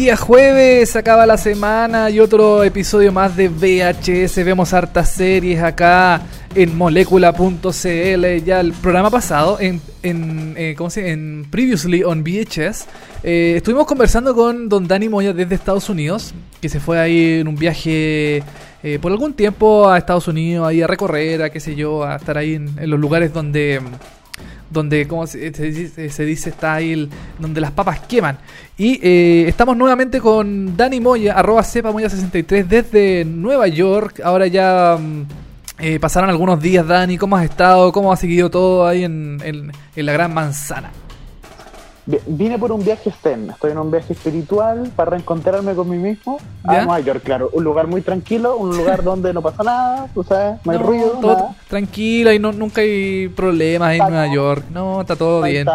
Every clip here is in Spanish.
Día jueves, acaba la semana y otro episodio más de VHS. Vemos hartas series acá en molecula.cl. Ya el programa pasado, en, en, eh, ¿cómo se en Previously on VHS, eh, estuvimos conversando con don Dani Moya desde Estados Unidos, que se fue ahí en un viaje eh, por algún tiempo a Estados Unidos, ahí a recorrer, a qué sé yo, a estar ahí en, en los lugares donde donde como se, se dice, está ahí el- donde las papas queman. Y eh, estamos nuevamente con Dani Moya, arroba cepamoya63 desde Nueva York. Ahora ya mm, eh, pasaron algunos días, Dani. ¿Cómo has estado? ¿Cómo ha seguido todo ahí en, en- en la Gran Manzana? Vi- Vine por un viaje zen, estoy en un viaje espiritual para reencontrarme con mí mismo ¿Ya? a Nueva York, claro, un lugar muy tranquilo, un lugar donde no pasa nada, tú sabes, no hay No, ruido, todo nada. tranquilo y no, nunca hay problemas en Ah, Nueva. York. No, está todo bien.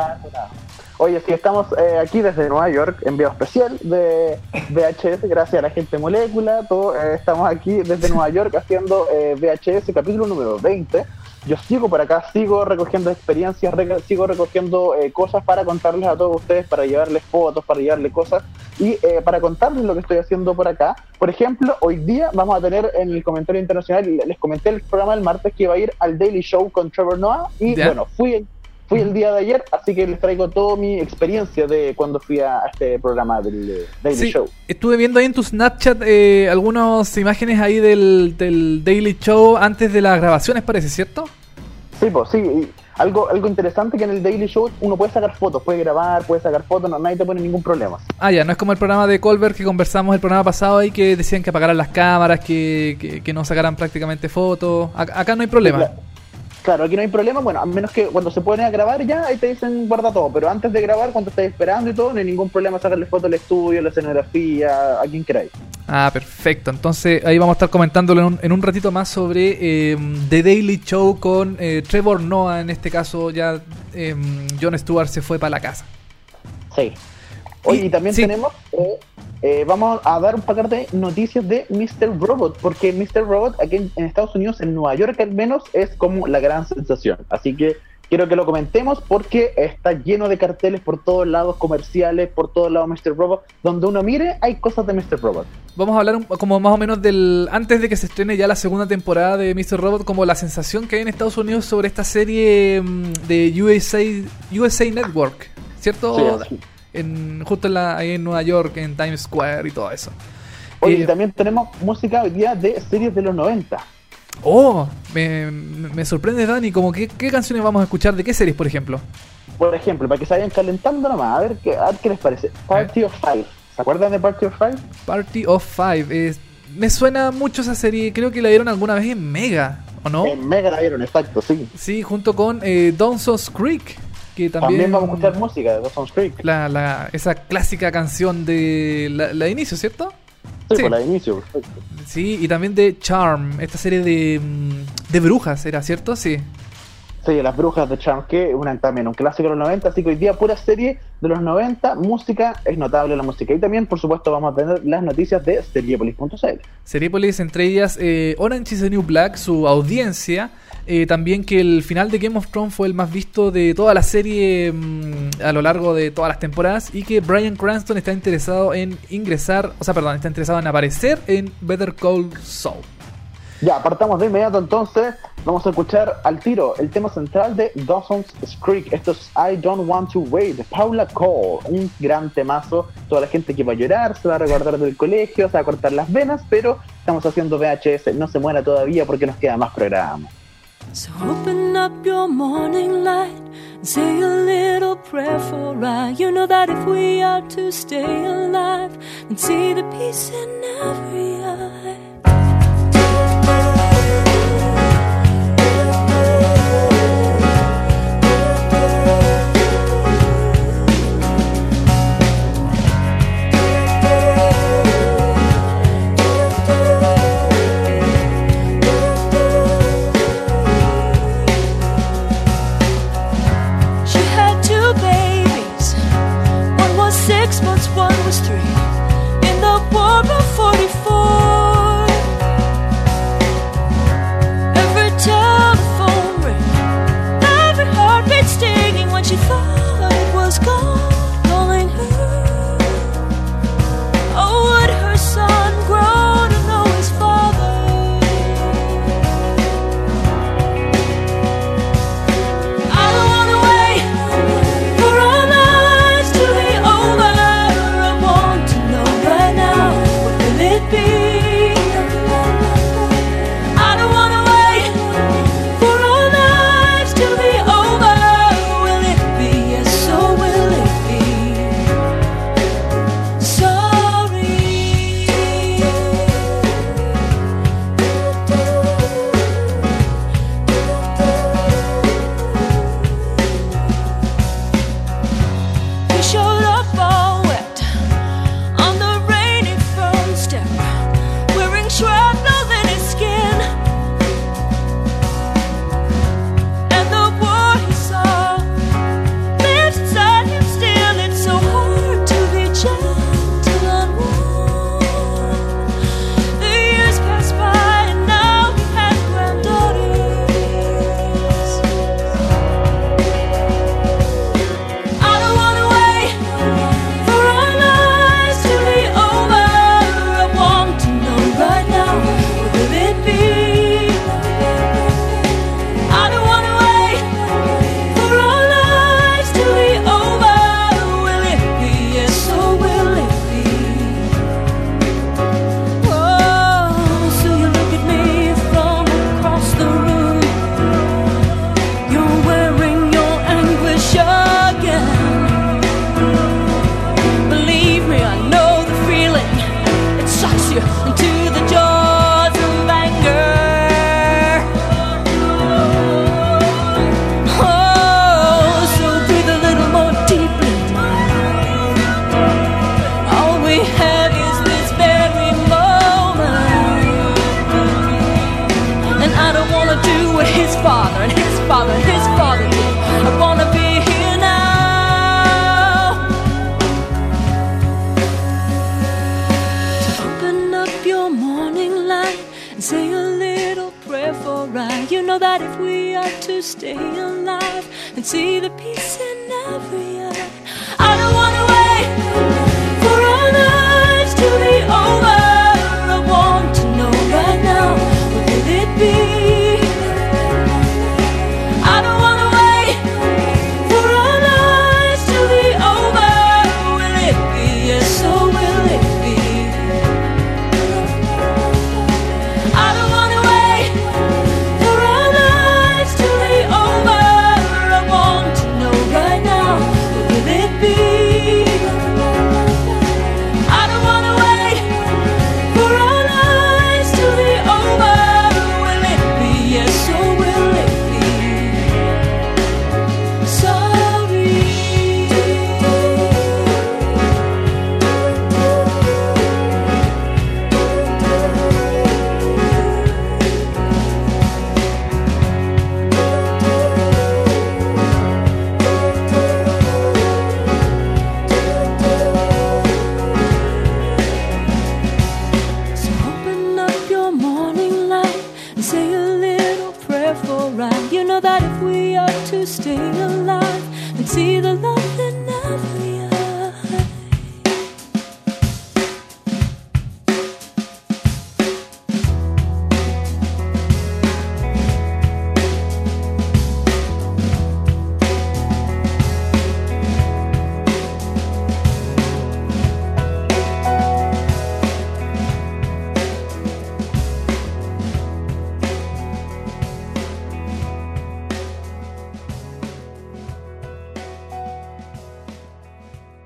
Oye, sí, estamos eh, aquí desde Nueva York, envío especial de VHS, gracias a la gente Molécula, todo, eh, estamos aquí desde Nueva York haciendo eh, VHS capítulo número 20. Yo sigo por acá, sigo recogiendo experiencias, sigo recogiendo eh, cosas para contarles a todos ustedes, para llevarles fotos, para llevarles cosas y eh, para contarles lo que estoy haciendo por acá. Por ejemplo, hoy día vamos a tener en el comentario internacional, les comenté el programa del martes que iba a ir al Daily Show con Trevor Noah y Ya. bueno, fui Fui el día de ayer, así que les traigo toda mi experiencia de cuando fui a a este programa del eh, Daily Sí, Show. estuve viendo ahí en tu Snapchat eh, algunas imágenes ahí del, del Daily Show antes de las grabaciones, parece, ¿cierto? Sí, pues sí. y algo, algo interesante que en el Daily Show uno puede sacar fotos, puede grabar, puede sacar fotos, no, nadie te pone ningún problema. Ah, ya, no es como el programa de Colbert que conversamos el programa pasado ahí que decían que apagaran las cámaras, que, que, que no sacaran prácticamente fotos. Ac- Acá no hay problema. Claro, aquí no hay problema, bueno, a menos que cuando se ponen a grabar ya, ahí te dicen guarda todo, pero antes de grabar, cuando estés esperando y todo, no hay ningún problema sacarle fotos al estudio, la escenografía, a quien queráis. Ah, perfecto. Entonces ahí vamos a estar comentándolo en un, en un ratito más sobre eh, The Daily Show con eh, Trevor Noah. En este caso ya eh, Jon Stewart se fue para la casa. Sí. Oye, Y- también sí. tenemos, eh, eh, vamos a dar un par de noticias de Mr. Robot, porque Mr. Robot aquí en, en Estados Unidos, en Nueva York al menos, es como la gran sensación. Así que quiero que lo comentemos porque está lleno de carteles por todos lados, comerciales, por todos lados Mr. Robot. Donde uno mire, hay cosas de Mr. Robot. Vamos a hablar un- como más o menos del. Antes de que se estrene ya la segunda temporada de Mr. Robot, como la sensación que hay en Estados Unidos sobre esta serie mm, de USA, USA Network, ¿cierto? Sí. En, justo en la, ahí en Nueva York, en Times Square y todo eso. Oye, Eh, y también tenemos música hoy día de series de los 90. Oh, me, me sorprende Dani, como que, ¿qué canciones vamos a escuchar? ¿De qué series, por ejemplo? Por ejemplo, para que se vayan calentando nomás, a ver qué, a ver qué les parece. Party of Five. ¿Se acuerdan de Party of Five? Party of Five. eh, me suena mucho esa serie, creo que la dieron alguna vez en Mega, ¿o no? En Mega la vieron, exacto, sí. Sí, junto con eh, Dawson's Creek, que también... También, vamos a escuchar música de Dawson's Creek. la, la- esa clásica canción de la, la de inicio, ¿cierto? Sí, Sí. por la de inicio, perfecto. Sí, y también de Charm, esta serie de, mm, de brujas, ¿era cierto? Sí. Sí, Las Brujas de Charm, que una, también un clásico de los 90, así que hoy día pura serie de los 90, música, es notable la música. Y también, por supuesto, vamos a tener las noticias de seriepolis.cl. Seriepolis, entre ellas eh, Orange is the New Black, su audiencia. Eh, también que el final de Game of Thrones fue el más visto de toda la serie mm, a lo largo de todas las temporadas. Y que Brian Cranston está interesado en ingresar, o sea, perdón, está interesado en aparecer en Better Call Saul. Ya, partamos de inmediato entonces. Vamos a escuchar al tiro el tema central de Dawson's Creek. Esto es I Don't Want to Wait de Paula Cole. Un gran temazo. Toda la gente que va a llorar se va a recordar del colegio, se va a cortar las venas, pero estamos haciendo VHS. No se muera todavía porque nos queda más programa. So open up your morning light and say a little prayer for I. You know that if we are to stay alive and see the peace in every eye. see the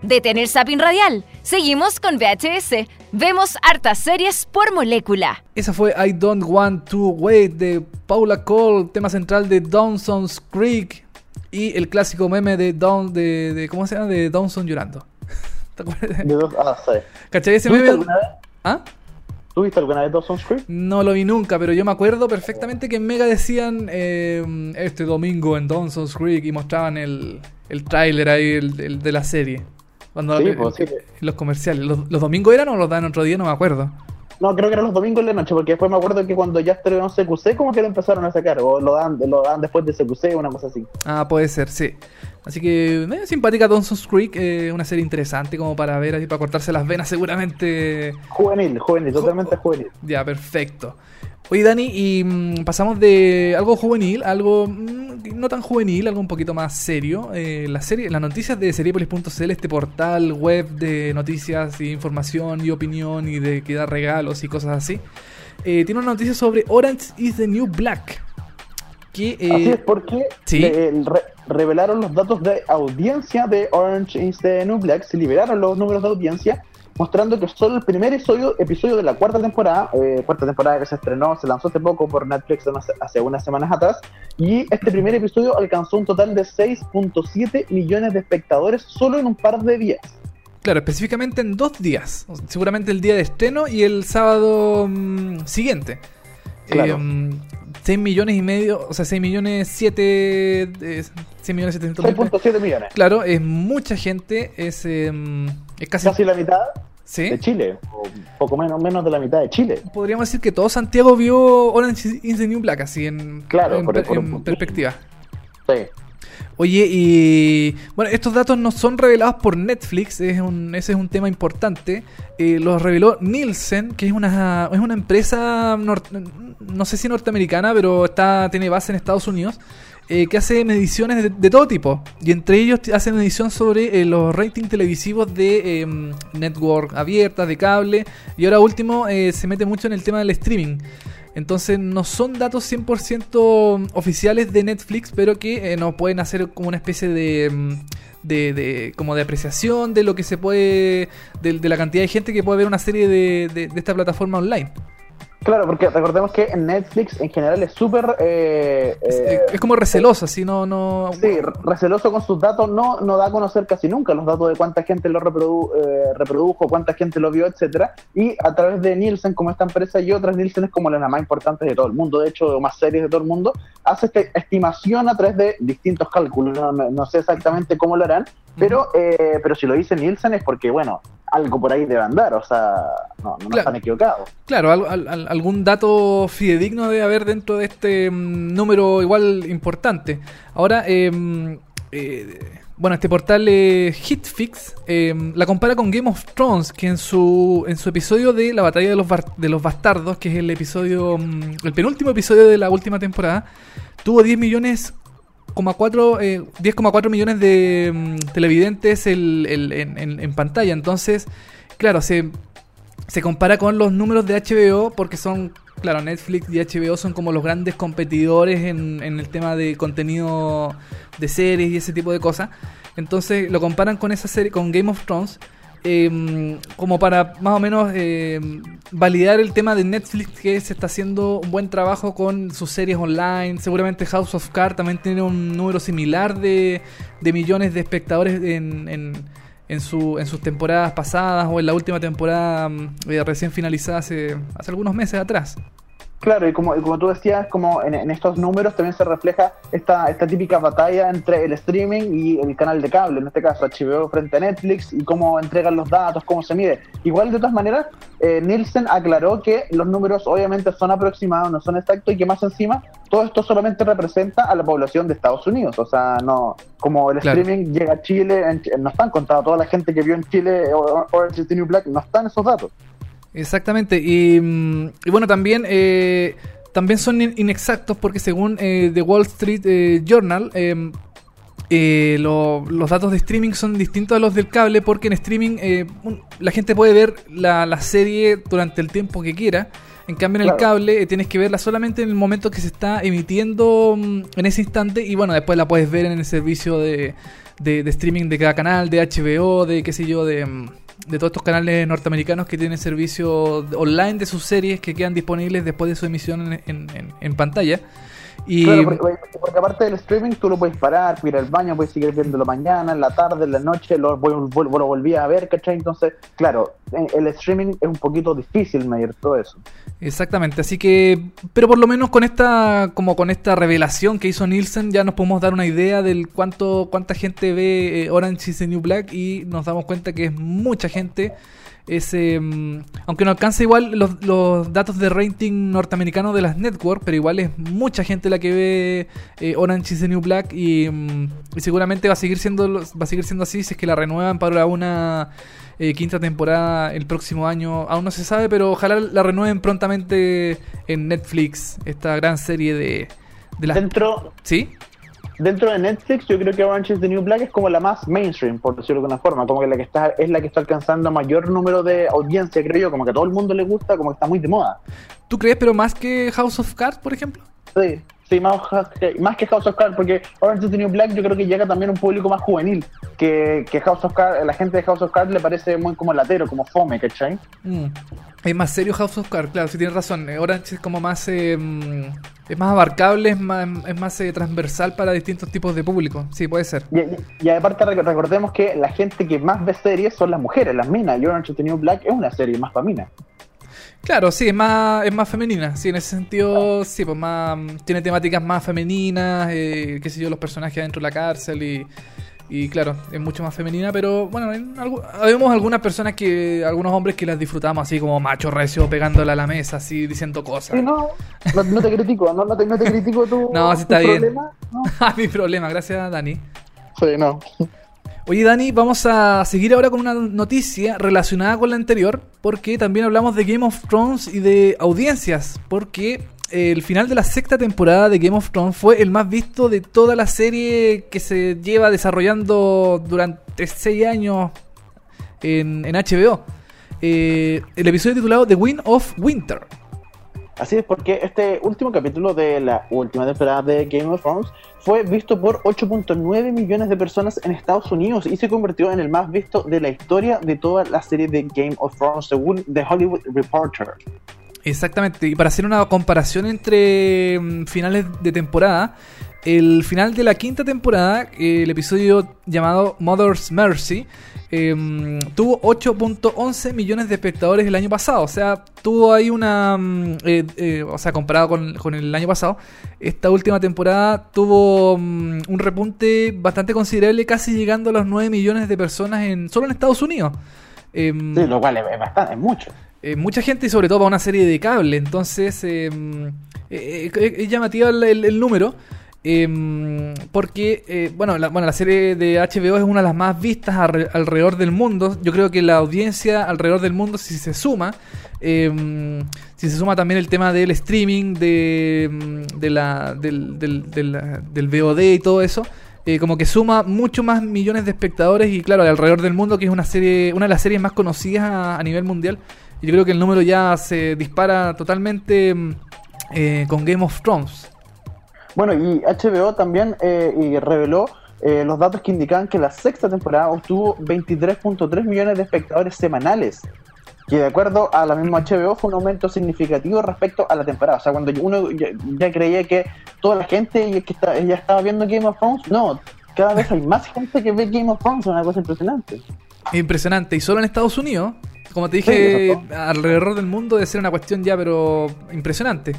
de tener Sapin Radial. Seguimos con VHS. Vemos hartas series por molécula. Esa fue I Don't Want to Wait de Paula Cole, tema central de Dawson's Creek y el clásico meme de Down de, ¿cómo se llama? De Dawson llorando. ¿Te acuerdas? Ah, sí. ¿Cachai ese meme? ¿Ah? ¿Tuviste alguna vez Dawson's Creek? No lo vi nunca, pero yo me acuerdo perfectamente que Mega decían eh, este domingo en Dawson's Creek y mostraban el, el tráiler ahí el, de la serie. Cuando Sí, pues, sí. los comerciales. ¿Los, los domingos eran o los dan otro día? No me acuerdo. No, creo que eran los domingos la noche, porque después me acuerdo que cuando ya estrenó CQC, como que lo empezaron a sacar, o lo dan, lo dan después de CQC, una cosa así. Ah, puede ser, sí. Así que, eh, simpática Dawson's Creek, eh, una serie interesante como para ver, así para cortarse las venas seguramente. Juvenil, juvenil, totalmente juvenil. Ya, perfecto. Oye, Dani, y mm, pasamos de algo juvenil, algo mm, no tan juvenil, algo un poquito más serio. Eh, la serie, las noticias de Seriepolis.cl, este portal web de noticias y información y opinión y de que da regalos y cosas así, eh, tiene una noticia sobre Orange is the New Black. Que, eh, Así es porque sí. le- el re- revelaron los datos de audiencia de Orange is the New Black, se liberaron los números de audiencia, mostrando que solo el primer episodio, episodio de la cuarta temporada, eh, cuarta temporada que se estrenó, se lanzó hace poco por Netflix hace- unas semanas atrás, y este primer episodio alcanzó un total de 6.7 millones de espectadores solo en un par de días. Claro, específicamente en dos días. Seguramente el día de estreno y el sábado mm, siguiente. Claro. 6 millones y medio, o sea, 6 millones 7... eh, 6 millones 700 mil. 6.7 millones. Claro, es mucha gente, es, em, es casi... Casi la mitad ¿Sí? de Chile, o poco menos, menos de la mitad de Chile. Podríamos decir que todo Santiago vio Orange is the New Black, así en, Claro, en, por- en perspectiva. Sí. Oye, y bueno, estos datos no son revelados por Netflix, es un, ese es un tema importante. Eh, los reveló Nielsen, que es una, es una empresa, nor- no sé si norteamericana, pero está, tiene base en Estados Unidos, eh, que hace mediciones de, de todo tipo. Y entre ellos hacen medición sobre eh, los ratings televisivos de eh, network abiertas, de cable. Y ahora último, eh, se mete mucho en el tema del streaming. Entonces no son datos 100% oficiales de Netflix, pero que nos pueden hacer como una especie de, mm, de, de- como de apreciación de lo que se puede, de, de la cantidad de gente que puede ver una serie de- de esta plataforma online. Claro, porque recordemos que Netflix en general es súper... eh, Es, eh, es como receloso, así no... no Sí, receloso con sus datos, no, no da a conocer casi nunca los datos de cuánta gente lo reprodu- eh, reprodujo, cuánta gente lo vio, etcétera. Y a través de Nielsen, como esta empresa y otras, Nielsen es como la más importante de todo el mundo, de hecho, o más series de todo el mundo, hace esta estimación a través de distintos cálculos. No, no- no sé exactamente cómo lo harán, pero, eh, pero si lo dice Nielsen es porque, bueno, algo por ahí debe andar, o sea, no, Claro. están equivocados. Claro, al- al- al- algún dato fidedigno debe haber dentro de este mm, número igual importante. Ahora, eh, eh, bueno, este portal eh, Hitfix eh, la compara con Game of Thrones, que en su, en su episodio de la batalla de los, bar- de los bastardos, que es el episodio, mm, el penúltimo episodio de la última temporada, tuvo 10 millones... coma cuatro, eh, 10,4 millones de mm, televidentes el- el- en, en- en pantalla. Entonces, claro, se, se compara con los números de HBO porque son, claro, Netflix y HBO son como los grandes competidores en, en el tema de contenido de series y ese tipo de cosas. Entonces lo comparan con esa serie, con Game of Thrones, eh, como para más o menos eh, validar el tema de Netflix que se está haciendo un buen trabajo con sus series online. Seguramente House of Cards también tiene un número similar de, de millones de espectadores en, en, en, su, en sus temporadas pasadas o en la última temporada mm, eh, recién finalizada hace, hace algunos meses atrás. Claro, y como, y como tú decías, como en, en estos números también se refleja esta, esta típica batalla entre el streaming y el canal de cable, en este caso HBO frente a Netflix, y cómo entregan los datos, cómo se mide. Igual, de todas maneras, eh, Nielsen aclaró que los números obviamente son aproximados, no son exactos, y que más encima, todo esto solamente representa a la población de Estados Unidos. O sea, no como el Claro. streaming llega a Chile, en- no están contados, toda la gente que vio en Chile o- Orange is the New Black, no están esos datos. Exactamente, y, mm, y bueno, también, eh, también son in- inexactos porque según eh, The Wall Street eh, Journal, eh, eh, lo- los datos de streaming son distintos a los del cable porque en streaming eh, un- la gente puede ver la, la serie durante el tiempo que quiera. En cambio, en el cable eh, tienes que verla solamente en el momento que se está emitiendo mm, en ese instante y bueno, después la puedes ver en el servicio de, de- de streaming de cada canal, de HBO, de qué sé yo, de, mm, de todos estos canales norteamericanos que tienen servicio online de sus series que quedan disponibles después de su emisión en, en- en- pantalla. Y Claro, porque, porque aparte del streaming tú lo puedes parar, puedes ir al baño, puedes seguir viéndolo mañana, en la tarde, en la noche, lo, vol- lo volvías a ver, ¿cachai? Entonces, claro, el streaming es un poquito difícil medir todo eso. Exactamente, así que, pero por lo menos con esta, como con esta revelación que hizo Nielsen, ya nos podemos dar una idea del cuánto, cuánta gente ve eh, Orange is the New Black y nos damos cuenta que es mucha gente. Es, eh, aunque no alcanza igual los, los datos de rating norteamericano de las networks, pero igual es mucha gente la que ve eh, Orange is the New Black y, y seguramente va a seguir siendo va a seguir siendo así si es que la renuevan para una eh, quinta temporada el próximo año. Aún no se sabe, pero ojalá la renueven prontamente en Netflix, esta gran serie de, de las... Dentro, ¿Sí? Dentro de Netflix, yo creo que Orange is the New Black es como la más mainstream, por decirlo de alguna forma, como que la que está es la que está alcanzando mayor número de audiencia, creo yo, como que a todo el mundo le gusta, como que está muy de moda. ¿Tú crees, pero más que House of Cards, por ejemplo? Sí, sí, más, más que House of Cards, porque Orange is the New Black yo creo que llega también a un público más juvenil, que, que House of Cards, la gente de House of Cards le parece muy como latero, como fome, ¿cachai? Mm. Es más serio House of Cards, claro, sí tienes razón. Eh, Orange es como más... eh, mm, es más abarcable, es más, es más eh, transversal para distintos tipos de público. Sí, puede ser. Y, y- y aparte rec- recordemos que la gente que más ve series son las mujeres, las minas, y Orange is the New Black es una serie más para minas. Claro, sí, es más, es más femenina. Sí, en ese sentido, sí, pues más. mm, Tiene temáticas más femeninas, eh, qué sé yo, los personajes adentro de la cárcel y. Y claro, es mucho más femenina, pero bueno, vemos algunas personas que, algunos hombres que las disfrutamos así como macho recio pegándola a la mesa, así diciendo cosas. Sí, no, no, no te critico, no, no te, no te critico tu, No, sí tu está bien. problema, ¿no? Ah, Mi problema, gracias Dani. Sí, no. Oye Dani, vamos a seguir ahora con una noticia relacionada con la anterior, porque también hablamos de Game of Thrones y de audiencias, porque eh, el final de la sexta temporada de Game of Thrones fue el más visto de toda la serie que se lleva desarrollando durante seis años en, HBO. Eh, el episodio titulado The Wind of Winter. Así es, porque este último capítulo de la última temporada de Game of Thrones fue visto por 8.9 millones de personas en Estados Unidos y se convirtió en el más visto de la historia de toda la serie de Game of Thrones, según The Hollywood Reporter. Exactamente, y para hacer una comparación entre mm, finales de temporada, el final de la quinta temporada, eh, el episodio llamado Mother's Mercy, eh, mm, tuvo 8.11 millones de espectadores el año pasado. O sea, tuvo ahí una... mm, eh, eh, o sea, comparado con, con el año pasado, esta última temporada tuvo mm, un repunte bastante considerable, casi llegando a los 9 millones de personas en solo en Estados Unidos. Em, Sí, lo cual es, bastante, es mucho. mucha gente y sobre todo para una serie de cable. Entonces, eh, es llamativa el, el- el número. Eh, porque, eh, bueno, la, bueno, la serie de HBO es una de las más vistas alre- alrededor del mundo. Yo creo que la audiencia alrededor del mundo, si se suma, eh, si se suma también el tema del streaming, de, mm, de la, del, del, del- del VOD y todo eso, eh, como que suma mucho más millones de espectadores y claro, alrededor del mundo, que es una serie, una de las series más conocidas a, a nivel mundial. Yo creo que el número ya se dispara totalmente eh, con Game of Thrones. Bueno, y HBO también eh, y reveló eh, los datos que indicaban que la sexta temporada obtuvo 23.3 millones de espectadores semanales. Que de acuerdo a la misma HBO fue un aumento significativo respecto a la temporada. O sea, cuando uno ya, ya creía que toda la gente ya, que está- ya estaba viendo Game of Thrones, no, cada vez hay más gente que ve Game of Thrones, es una cosa impresionante. Impresionante. Y solo en Estados Unidos, como te dije, Sí, alrededor del mundo debe ser una cuestión ya, pero impresionante.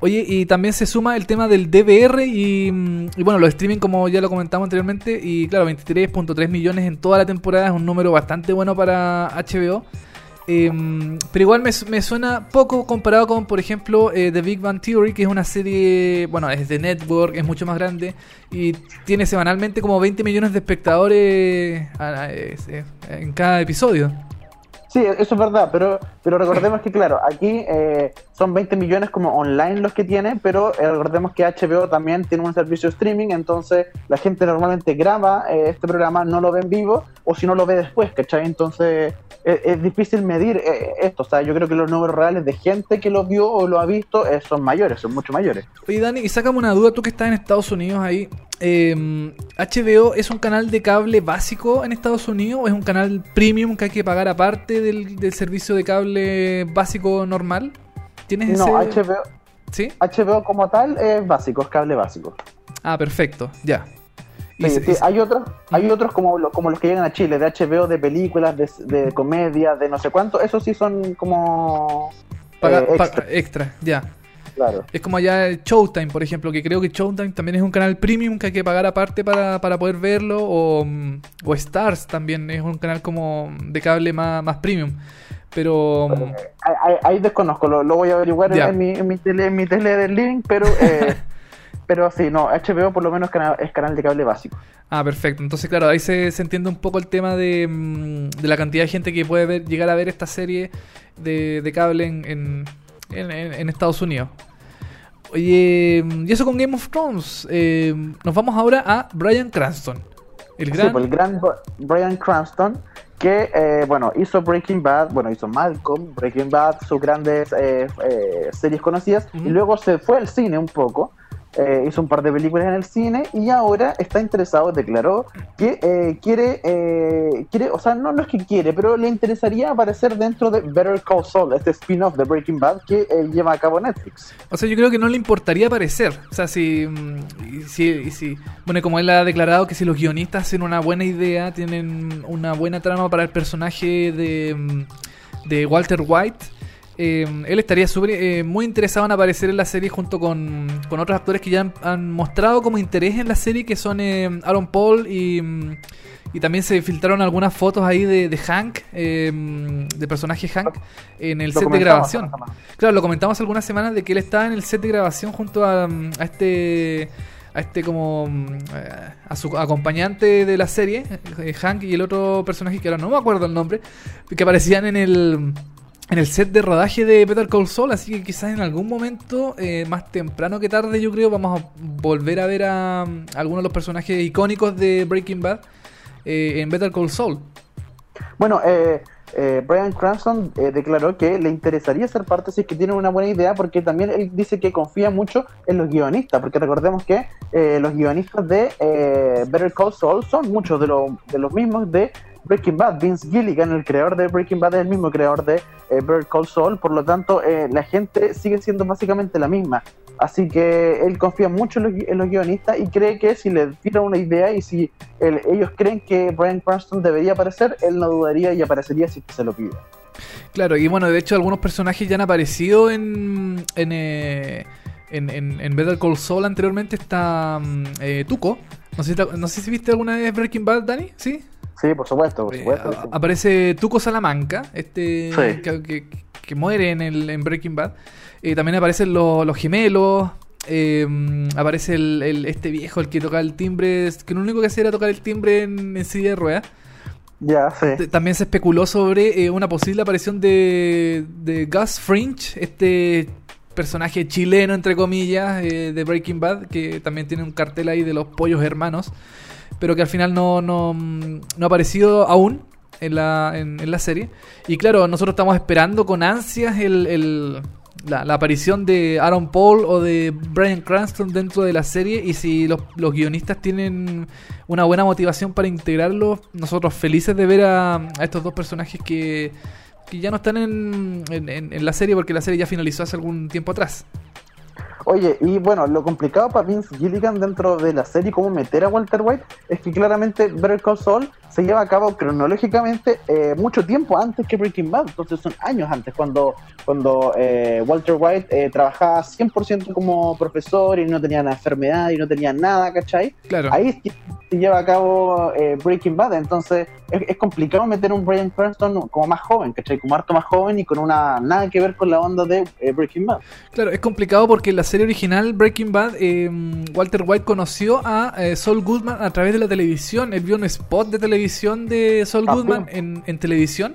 Oye, y también se suma el tema del DVR y, mm, y bueno, los streaming como ya lo comentamos anteriormente. Y claro, 23.3 millones en toda la temporada es un número bastante bueno para HBO. Em, pero igual me, suena poco comparado con, por ejemplo, eh, The Big Bang Theory, que es una serie, bueno, es de Network, es mucho más grande y tiene semanalmente como 20 millones de espectadores en cada episodio. Sí, eso es verdad, pero, pero recordemos que, claro, aquí eh, son 20 millones como online los que tiene, pero eh, recordemos que HBO también tiene un servicio streaming, entonces la gente normalmente graba eh, este programa, no lo ve en vivo, o si no lo ve después, ¿cachai? Entonces eh, es difícil medir eh, esto, o sea, yo creo que los números reales de gente que lo vio o lo ha visto eh, son mayores, son mucho mayores. Oye, Dani, y sácame una duda, tú que estás en Estados Unidos ahí. Em, ¿HBO es un canal de cable básico en Estados Unidos o es un canal premium que hay que pagar aparte del, del servicio de cable básico normal? ¿Tienes No, ese...? HBO, ¿Sí? HBO como tal es básico, es cable básico. Ah, perfecto, ya. Sí, sí, hay otros, hay otros como, lo- como los que llegan a Chile, de HBO, de películas, de, de comedia, de no sé cuánto, esos sí son como paga- eh, extra, ya. Claro. Es como allá Showtime, por ejemplo, que creo que Showtime también es un canal premium que hay que pagar aparte para, para poder verlo. O, mm, o Stars también es un canal como de cable más, más premium. Pero mm, Ahí, desconozco, lo, lo voy a averiguar en- mi, en, mi tele, en mi tele del living, pero eh, pero sí, no, HBO por lo menos es canal de cable básico. Ah, perfecto. Entonces, claro, ahí se, se entiende un poco el tema de, mm, de la cantidad de gente que puede ver, llegar a ver esta serie de, de cable en, en, en- en- en Estados Unidos. Oye, y eso con Game of Thrones. Eh, nos vamos ahora a Brian Cranston. El Sí, gran... pues, el gran Br- Brian Cranston, que eh, bueno, hizo Breaking Bad, bueno, hizo Malcolm, Breaking Bad, sus grandes eh, eh, series conocidas, y luego se fue al cine un poco, eh, hizo un par de películas en el cine, y ahora está interesado, declaró que eh, quiere, eh, quiere, o sea, no, no es que quiere, pero le interesaría aparecer dentro de Better Call Saul, este spin-off de Breaking Bad que lleva a cabo Netflix. O sea, yo creo que no le importaría aparecer. O sea, si, mm, si, si- Bueno, como él ha declarado que si los guionistas hacen una buena idea, tienen una buena trama para el personaje de, mm, de Walter White, eh, él estaría súper, eh, muy interesado en aparecer en la serie junto con, con otros actores que ya han, han mostrado como interés en la serie, que son eh, Aaron Paul y... mm, y también se filtraron algunas fotos ahí de, de Hank, eh, de personaje Hank, en el Lo set de grabación. Claro, lo comentamos algunas semanas de que él estaba en el set de grabación junto a, mm, a este a este como mm, eh, a su acompañante de la serie, eh, Hank y el otro personaje que ahora no me acuerdo el nombre, que aparecían en el en el set de rodaje de Better Call Saul, así que quizás en algún momento, eh, más temprano que tarde, yo creo, vamos a volver a ver a, mm, algunos de los personajes icónicos de Breaking Bad eh, en Better Call Saul. Bueno, eh, eh, Brian Cranston declaró que le interesaría ser parte si es que tiene una buena idea, porque también él dice que confía mucho en los guionistas, porque recordemos que los guionistas de Better Call Saul son muchos de, los de los mismos de Breaking Bad. Vince Gilligan, el creador de Breaking Bad, es el mismo creador de eh, Better Call Saul, por lo tanto, eh, la gente sigue siendo básicamente la misma. Así que él confía mucho en los, guionistas y cree que si le tira una idea y si ellos creen que Brian Cranston debería aparecer, él no dudaría y aparecería si se lo pide. Claro, y bueno, de hecho algunos personajes ya han aparecido en en, eh, en, en- en Better Call Saul anteriormente. Está mm, eh, Tuco. No sé, si no sé si viste alguna vez Breaking Bad, Dani. ¿Sí? Sí, por supuesto, por Eh, supuesto. aparece Tuco Salamanca, este Sí. que, que- que muere en, el, en Breaking Bad. Eh, también aparecen los, los gemelos. eh, mm, aparece el, el- este viejo, el que toca el timbre, que lo único que hacía era tocar el timbre en, en silla de ruedas. Ya, sí. También se especuló sobre eh, una posible aparición de, de Gus Fringe, este personaje chileno, entre comillas, eh, de Breaking Bad, que también tiene un cartel ahí de los pollos hermanos, pero que al final no, no, mm, no ha aparecido aún en la, en, la serie. Y claro, nosotros estamos esperando con ansias el, el- la, aparición de Aaron Paul o de Brian Cranston dentro de la serie y si los, los guionistas tienen una buena motivación para integrarlos, nosotros felices de ver a, estos dos personajes que, que ya no están en- en la serie porque la serie ya finalizó hace algún tiempo atrás. Oye, y bueno, lo complicado para Vince Gilligan dentro de la serie, cómo meter a Walter White, es que claramente Better Call se lleva a cabo cronológicamente eh, mucho tiempo antes que Breaking Bad, entonces son años antes, cuando, cuando eh, Walter White eh, trabajaba 100% como profesor y no tenía la enfermedad y no tenía nada, ¿cachai? Claro. Ahí se lleva a cabo eh, Breaking Bad, entonces es, es complicado meter un Brian Cranston como más joven, ¿cachai? Como harto más joven y con una nada que ver con la onda de eh, Breaking Bad. Claro, es complicado porque en la serie original Breaking Bad, eh, Walter White conoció a Saul Goodman a través de la televisión. Él vio un spot de televisión de Saul Goodman en, en televisión.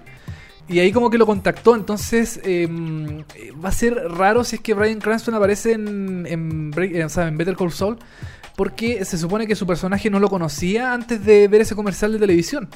Y ahí como que lo contactó. Entonces eh, va a ser raro si es que Brian Cranston aparece en, en, Break- eh, o sea, en Better Call Saul. Porque se supone que su personaje no lo conocía antes de ver ese comercial de televisión.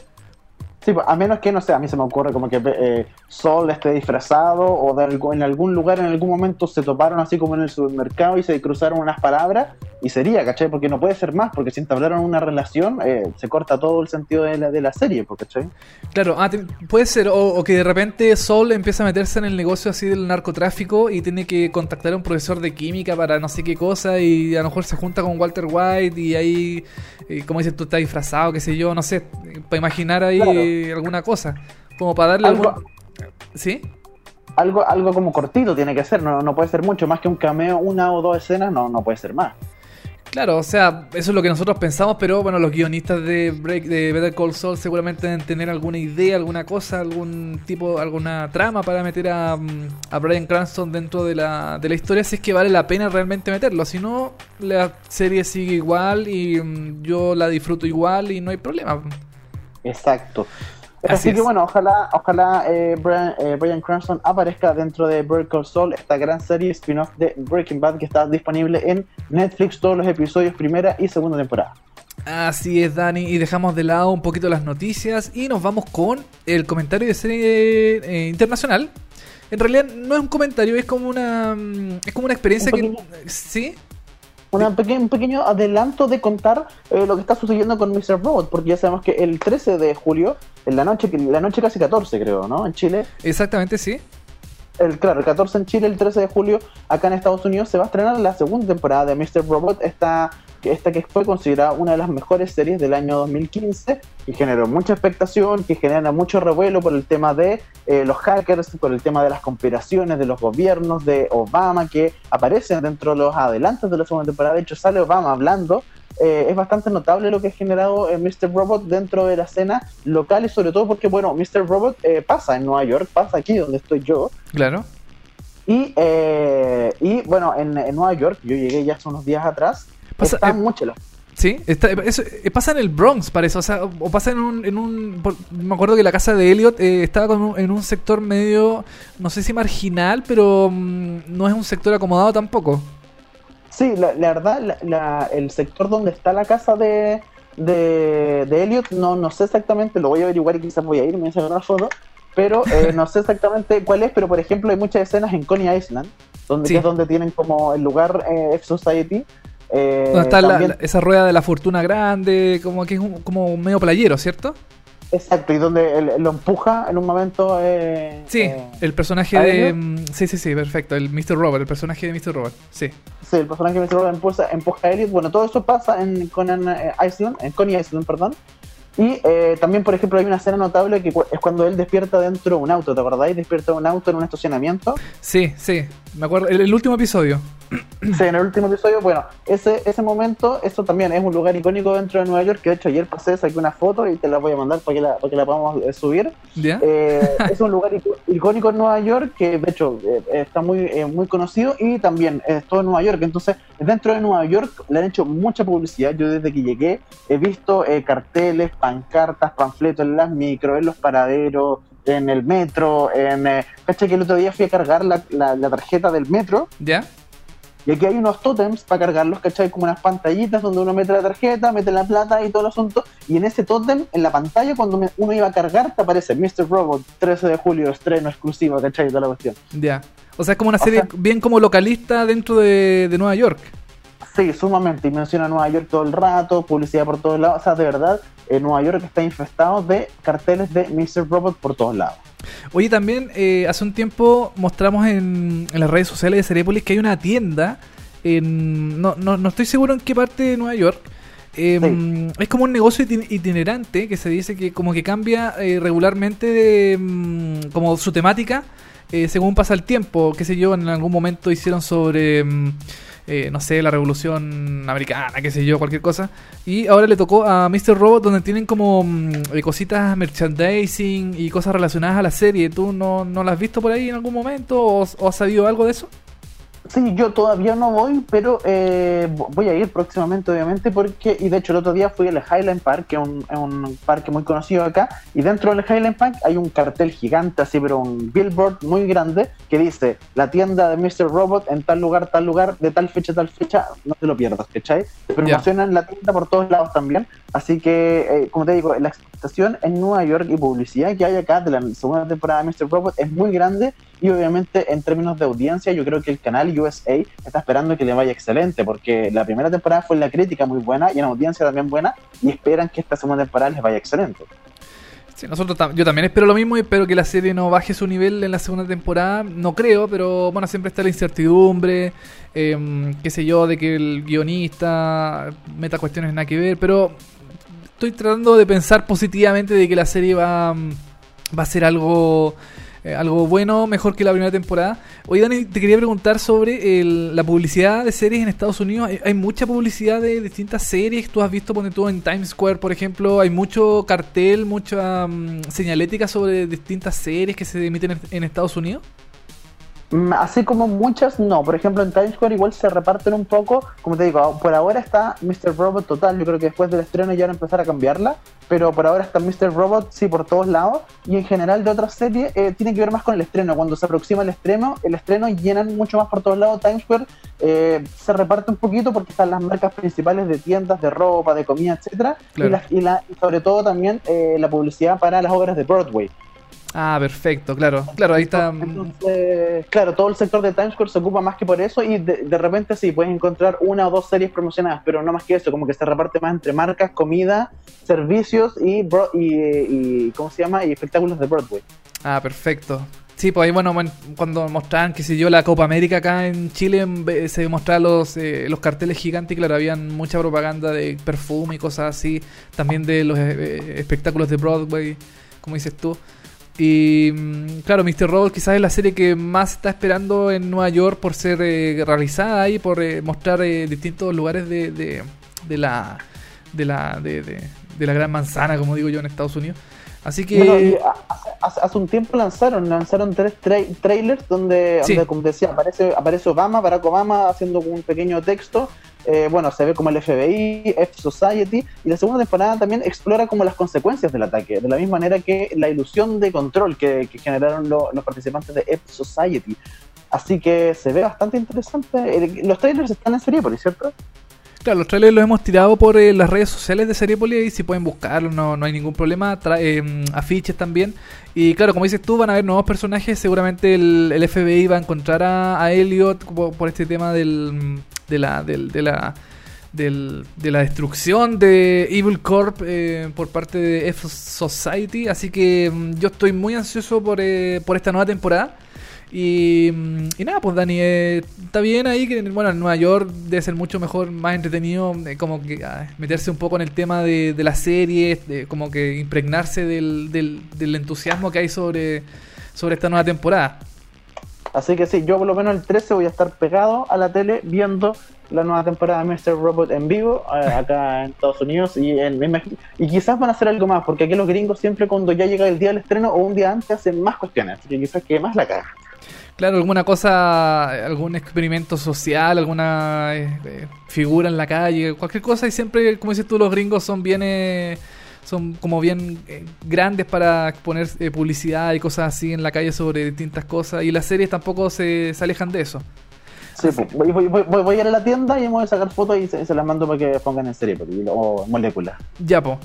Sí, pues, a menos que, no sé, a mí se me ocurre como que eh, Sol esté disfrazado o de en algún lugar, en algún momento se toparon así como en el supermercado y se cruzaron unas palabras y sería, ¿cachai? Porque no puede ser más, porque si entablaron una relación eh, se corta todo el sentido de la, de la serie, pues, ¿cachai? Claro, ah, te- puede ser, o, o que de repente Sol empieza a meterse en el negocio así del narcotráfico y tiene que contactar a un profesor de química para no sé qué cosa y a lo mejor se junta con Walter White y ahí, eh, como dices tú, está disfrazado, qué sé yo, no sé, para imaginar ahí Claro. Alguna cosa, como para darle Algo- algún... ¿Sí? Algo, algo como cortito tiene que ser, no, no puede ser mucho, más que un cameo, una o dos escenas, no, no puede ser más. Claro, o sea, eso es lo que nosotros pensamos, pero bueno, los guionistas de Break, de Better Call Saul seguramente deben tener alguna idea, alguna cosa, algún tipo, alguna trama para meter a, a Brian Cranston dentro de la, de la historia, si es que vale la pena realmente meterlo. Si no, la serie sigue igual y mm, yo la disfruto igual y no hay problema. Exacto. Así que bueno, ojalá, ojalá eh, Brian, eh, Bryan Cranston aparezca dentro de Better Call Saul, esta gran serie spin-off de Breaking Bad que está disponible en Netflix, todos los episodios, primera y segunda temporada. Así es, Dani, y dejamos de lado un poquito las noticias y nos vamos con el comentario de serie eh, internacional. En realidad no es un comentario, es como una mm, es como una experiencia Un que sí, Una peque- un pequeño adelanto de contar eh, lo que está sucediendo con Mr. Robot, porque ya sabemos que el 13 de julio, en la noche, la noche casi 14 creo, ¿no? En Chile, exactamente sí. el, claro, el 14 en Chile, el 13 de julio acá en Estados Unidos se va a estrenar la segunda temporada de Mr. Robot, esta, que- esta que fue considerada una de las mejores series del año 2015 y generó mucha expectación, que genera mucho revuelo por el tema de eh, los hackers, por el tema de las conspiraciones de los gobiernos, de Obama, que aparecen dentro de los adelantos de la segunda temporada. De hecho, sale Obama hablando. Eh, es bastante notable lo que ha generado eh, Mr. Robot dentro de la escena local y sobre todo porque, bueno, Mr. Robot eh, pasa en Nueva York, pasa aquí donde estoy yo, Claro. y, eh, y bueno, en, en Nueva York, yo llegué ya hace unos días atrás, Pasa- están eh, mucho las Sí, está, eso, eh, pasa en el Bronx, parece. O sea, o pasa en un. En un por- me acuerdo que la casa de Elliot eh, estaba con un- en un sector medio. No sé si marginal, pero mm, no es un sector acomodado tampoco. Sí, la, la verdad, la- la- el sector donde está la casa de, de, de Elliot, no, no sé exactamente, lo voy a averiguar y quizás voy a ir, me voy a sacar una foto, pero eh, no sé exactamente cuál es, pero por ejemplo hay muchas escenas en Coney Island, donde, Sí. que es donde tienen como el lugar eh, F Society. Eh, Donde está la- también- la- esa rueda de la fortuna grande, como que es un- como medio playero, ¿cierto? Exacto, y donde él- lo empuja en un momento. eh, Sí, eh, el personaje ¿a de. Mm, Sí, sí, sí, perfecto. El Mr. Robert, el personaje de Mr. Robert. Sí. Sí, el personaje que me empuja, empuja a Elliot. Bueno, todo eso pasa en Conan eh, Island, en Coney Island, perdón. Y eh, también, por ejemplo, hay una escena notable que es cuando él despierta dentro de un auto, ¿te acordáis? Despierta de un auto en un estacionamiento. Sí, sí. Me acuerdo. El, el último episodio. Sí, en el último episodio, bueno, ese, ese momento, eso también es un lugar icónico dentro de Nueva York, que de hecho ayer pasé, saqué una foto y te la voy a mandar para que la, para que la podamos eh, subir. ¿Ya? Eh, es un lugar ico- icónico en Nueva York que de hecho eh, está muy, eh, muy conocido y también es todo en Nueva York. Entonces, dentro de Nueva York le han hecho mucha publicidad. Yo desde que llegué he visto eh, carteles, pancartas, panfletos en las micros, en los paraderos, en el metro. En, eh, cacha que el otro día fui a cargar la, la- la tarjeta del metro ¿Ya? y aquí hay unos tótems para cargarlos, ¿cachai? Como unas pantallitas donde uno mete la tarjeta, mete la plata y todo el asunto. Y en ese tótem, en la pantalla, cuando me- uno iba a cargar, te aparece Mr. Robot, 13 de julio, estreno exclusivo, ¿cachai? Toda la cuestión. Ya. O sea, es como una O serie sea- bien como localista dentro de, de Nueva York. Sí, sumamente. Y menciona Nueva York todo el rato, publicidad por todos lados. O sea, de verdad, eh, Nueva York está infestado de carteles de Mr. Robot por todos lados. Oye, también eh, hace un tiempo mostramos en, en las redes sociales de Cerepolis que hay una tienda en... No, no, no estoy seguro en qué parte de Nueva York. Eh, Es como un negocio itin- itinerante que se dice que como que cambia eh, regularmente de, mm, como su temática eh, según pasa el tiempo. Qué sé yo, en algún momento hicieron sobre... eh, no sé, la revolución americana, qué sé yo, cualquier cosa. Y ahora le tocó a Mr. Robot donde tienen como mm, eh, cositas merchandising y cosas relacionadas a la serie. ¿Tú no, no las has visto por ahí en algún momento o, o has sabido algo de eso? Sí, yo todavía no voy, pero eh, vo- voy a ir próximamente, obviamente, porque, y de hecho el otro día fui al Highland Park, que es un, un parque muy conocido acá, y dentro del Highland Park hay un cartel gigante, así, pero un billboard muy grande, que dice, la tienda de Mr. Robot en tal lugar, tal lugar, de tal fecha, tal fecha, no te lo pierdas, ¿cachai? Promocionan la tienda por todos lados también, así que, eh, como te digo, la, en Nueva York y publicidad que hay acá de la segunda temporada de Mr. Robot es muy grande y obviamente en términos de audiencia yo creo que el canal USA está esperando que le vaya excelente porque la primera temporada fue en la crítica muy buena y en audiencia también buena y esperan que esta segunda temporada les vaya excelente. Sí, nosotros yo también espero lo mismo y espero que la serie no baje su nivel en la segunda temporada. No creo, pero bueno, siempre está la incertidumbre, eh, qué sé yo, de que el guionista meta cuestiones nada que ver, pero estoy tratando de pensar positivamente de que la serie va, va a ser algo eh, algo bueno, mejor que la primera temporada. Oye, Dani, te quería preguntar sobre la publicidad de series en Estados Unidos. Hay, mucha publicidad de distintas series. Tú has visto, pone tú en Times Square, por ejemplo, hay mucho cartel, mucha mm, señalética sobre distintas series que se emiten en Estados Unidos. Mm, así como muchas, no. Por ejemplo, en Times Square igual se reparten un poco. Como te digo, por ahora está Mr. Robot total. Yo creo que después del estreno ya van a empezar a cambiarla. Pero por ahora está Mr. Robot, sí, por todos lados. Y en general de otras series eh, tiene que ver más con el estreno. Cuando se aproxima el estreno, el estreno llenan mucho más por todos lados. Times Square eh, se reparte un poquito porque están las marcas principales de tiendas, de ropa, de comida, etcétera y, la, y, sobre todo también eh, la publicidad para las obras de Broadway. Ah, perfecto, claro, claro, ahí está. claro, todo el sector de Times Square se ocupa más que por eso y de, repente sí, puedes encontrar una o dos series promocionadas, pero no más que eso, como que se reparte más entre marcas, comida, servicios y, y, ¿cómo se llama? Y espectáculos de Broadway. Ah, perfecto. Sí, pues ahí, bueno, cuando mostraban, qué sé yo, la Copa América acá en Chile, se mostraban los, eh, los carteles gigantes y claro, habían mucha propaganda de perfume y cosas así, también de los eh, espectáculos de Broadway, como dices tú. Y mm, claro, Mr. Robot quizás es la serie que más está esperando en Nueva York por ser eh, realizada y por eh, mostrar eh, distintos lugares de, de, de, la de la de, de, la gran manzana, como digo yo, en Estados Unidos. Así que hace, un tiempo lanzaron lanzaron tres trailers donde, donde, como decía aparece aparece Obama, Barack Obama haciendo un pequeño texto eh, bueno, se ve como el FBI, F-Society, y la segunda temporada también explora como las consecuencias del ataque, de la misma manera que la ilusión de control que, generaron los participantes de F-Society. Así que se ve bastante interesante. Los trailers están en serie, por ¿cierto? Claro, los trailers los hemos tirado por eh, las redes sociales de Seriepolis y si pueden buscarlos, no, no hay ningún problema. afiches también. Y claro, como dices tú, van a haber nuevos personajes. Seguramente el, FBI va a encontrar a, a Elliot por este tema del, de la, de la, de la destrucción de Evil Corp eh, por parte de F Society. Así que mm, yo estoy muy ansioso por, eh, por esta nueva temporada. Y, mm, y nada, pues Dani, eh, está bien ahí que bueno, en Nueva York debe ser mucho mejor, más entretenido, como que ah, meterse un poco en el tema de, de la serie, de, como que impregnarse del, del, del entusiasmo que hay sobre, sobre esta nueva temporada. Así que sí, yo por lo menos el 13 voy a estar pegado a la tele viendo la nueva temporada de Mr. Robot en vivo eh, acá en Estados Unidos y, en, y quizás van a hacer algo más, porque aquí los gringos siempre cuando ya llega el día del estreno o un día antes hacen más cuestiones, así que quizás que más la caga. Claro, alguna cosa, algún experimento social, alguna eh, eh, figura en la calle, cualquier cosa y siempre, como dices tú, los gringos son bien son como bien eh, grandes para poner eh, publicidad y cosas así en la calle sobre distintas cosas y las series tampoco se, alejan de eso. Sí, voy, voy, voy, a ir a la tienda y me voy a sacar fotos y se, las mando para que pongan en serie o molécula. Ya, pues.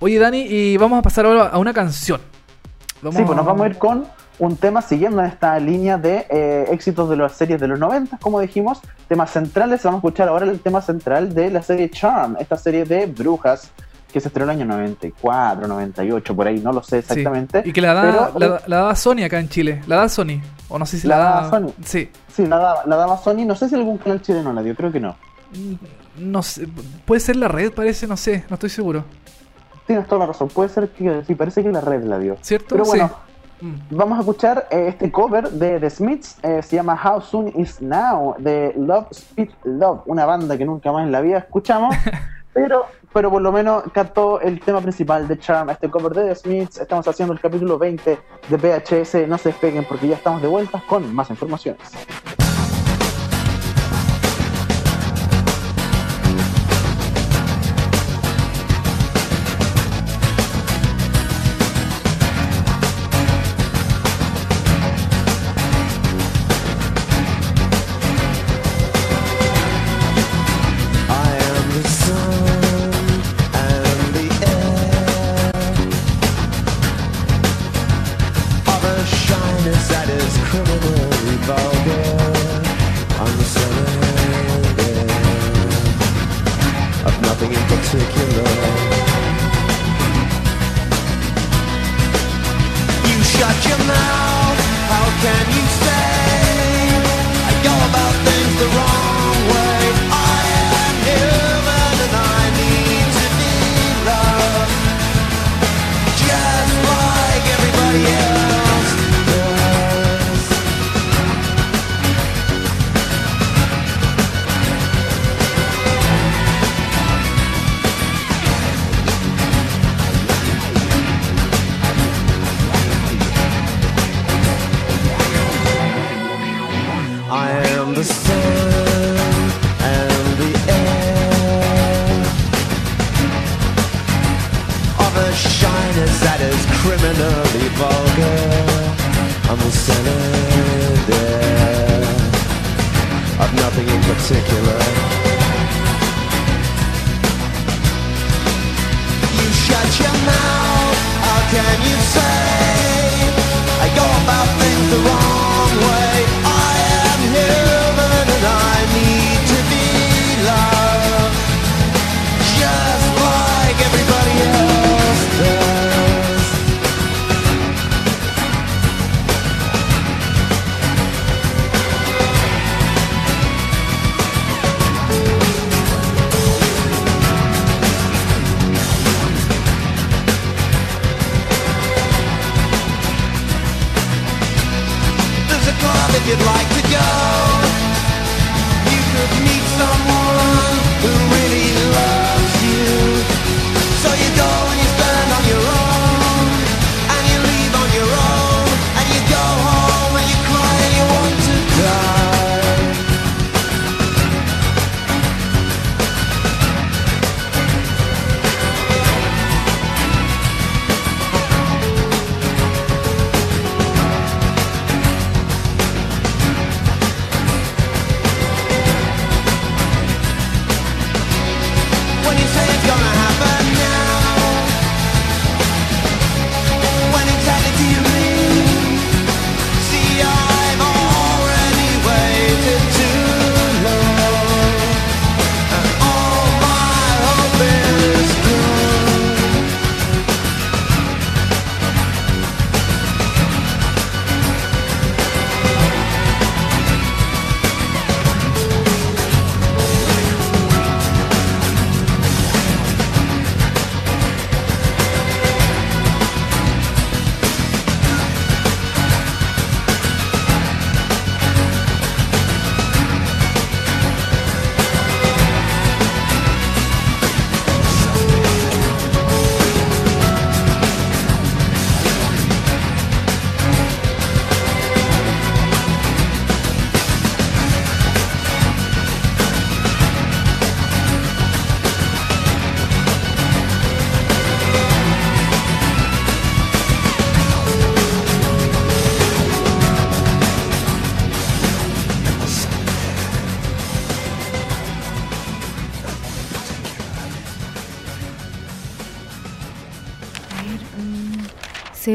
Oye, Dani, y vamos a pasar ahora a una canción. sí, pues nos vamos a ir con un tema siguiendo en esta línea de eh, éxitos de las series de los 90, como dijimos, temas centrales. Vamos a escuchar ahora el tema central de la serie Charm, esta serie de brujas que se estrenó el año 94, 98, por ahí, no lo sé exactamente. Y que la, da, la, daba Sony acá en Chile, la da Sony, o no sé si la, daba Sony. Sí, sí la, daba, la daba Sony, no sé si algún canal chileno la dio, creo que no. Mm, no sé, puede ser la red, parece, no sé, no estoy seguro. Tienes toda la razón, puede ser que sí, parece que la red la dio. ¿Cierto? Pero bueno. Vamos a escuchar eh, este cover de The Smiths, eh, se llama How Soon Is Now, de Love Speed Love, una banda que nunca más en la vida escuchamos, pero pero por lo menos captó el tema principal de Charm, este cover de The Smiths. Estamos haciendo el capítulo 20 de VHS. No se despeguen porque ya estamos de vuelta con más informaciones. I am the sun and the air of a shyness that is criminally vulgar. I'm the senator of nothing in particular. You shut your mouth. How can you say I go about things the wrong way?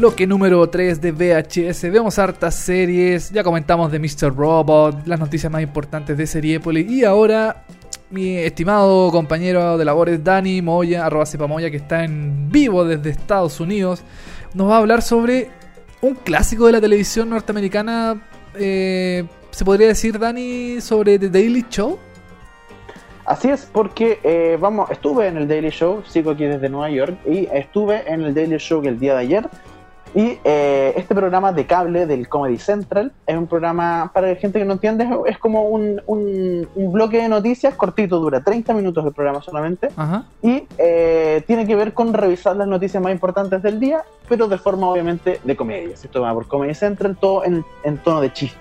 Bloque número 3 de VHS. Vemos hartas series. Ya comentamos de Mr. Robot, las noticias más importantes de Seriepolis. Y ahora, mi estimado compañero de labores, Dani Moya, arroba Moya, que está en vivo desde Estados Unidos, nos va a hablar sobre un clásico de la televisión norteamericana. eh, ¿Se podría decir, Dani, sobre The Daily Show? Así es, porque eh, vamos, estuve en el Daily Show, sigo aquí desde Nueva York, y estuve en el Daily Show el día de ayer Y eh, este programa de cable del Comedy Central es un programa, para la gente que no entiende, es, como un, un- un bloque de noticias cortito, dura 30 minutos el programa solamente. Ajá. Y eh, tiene que ver con revisar las noticias más importantes del día, pero de forma obviamente de comedia. Esto va por Comedy Central, todo en, en tono de chiste.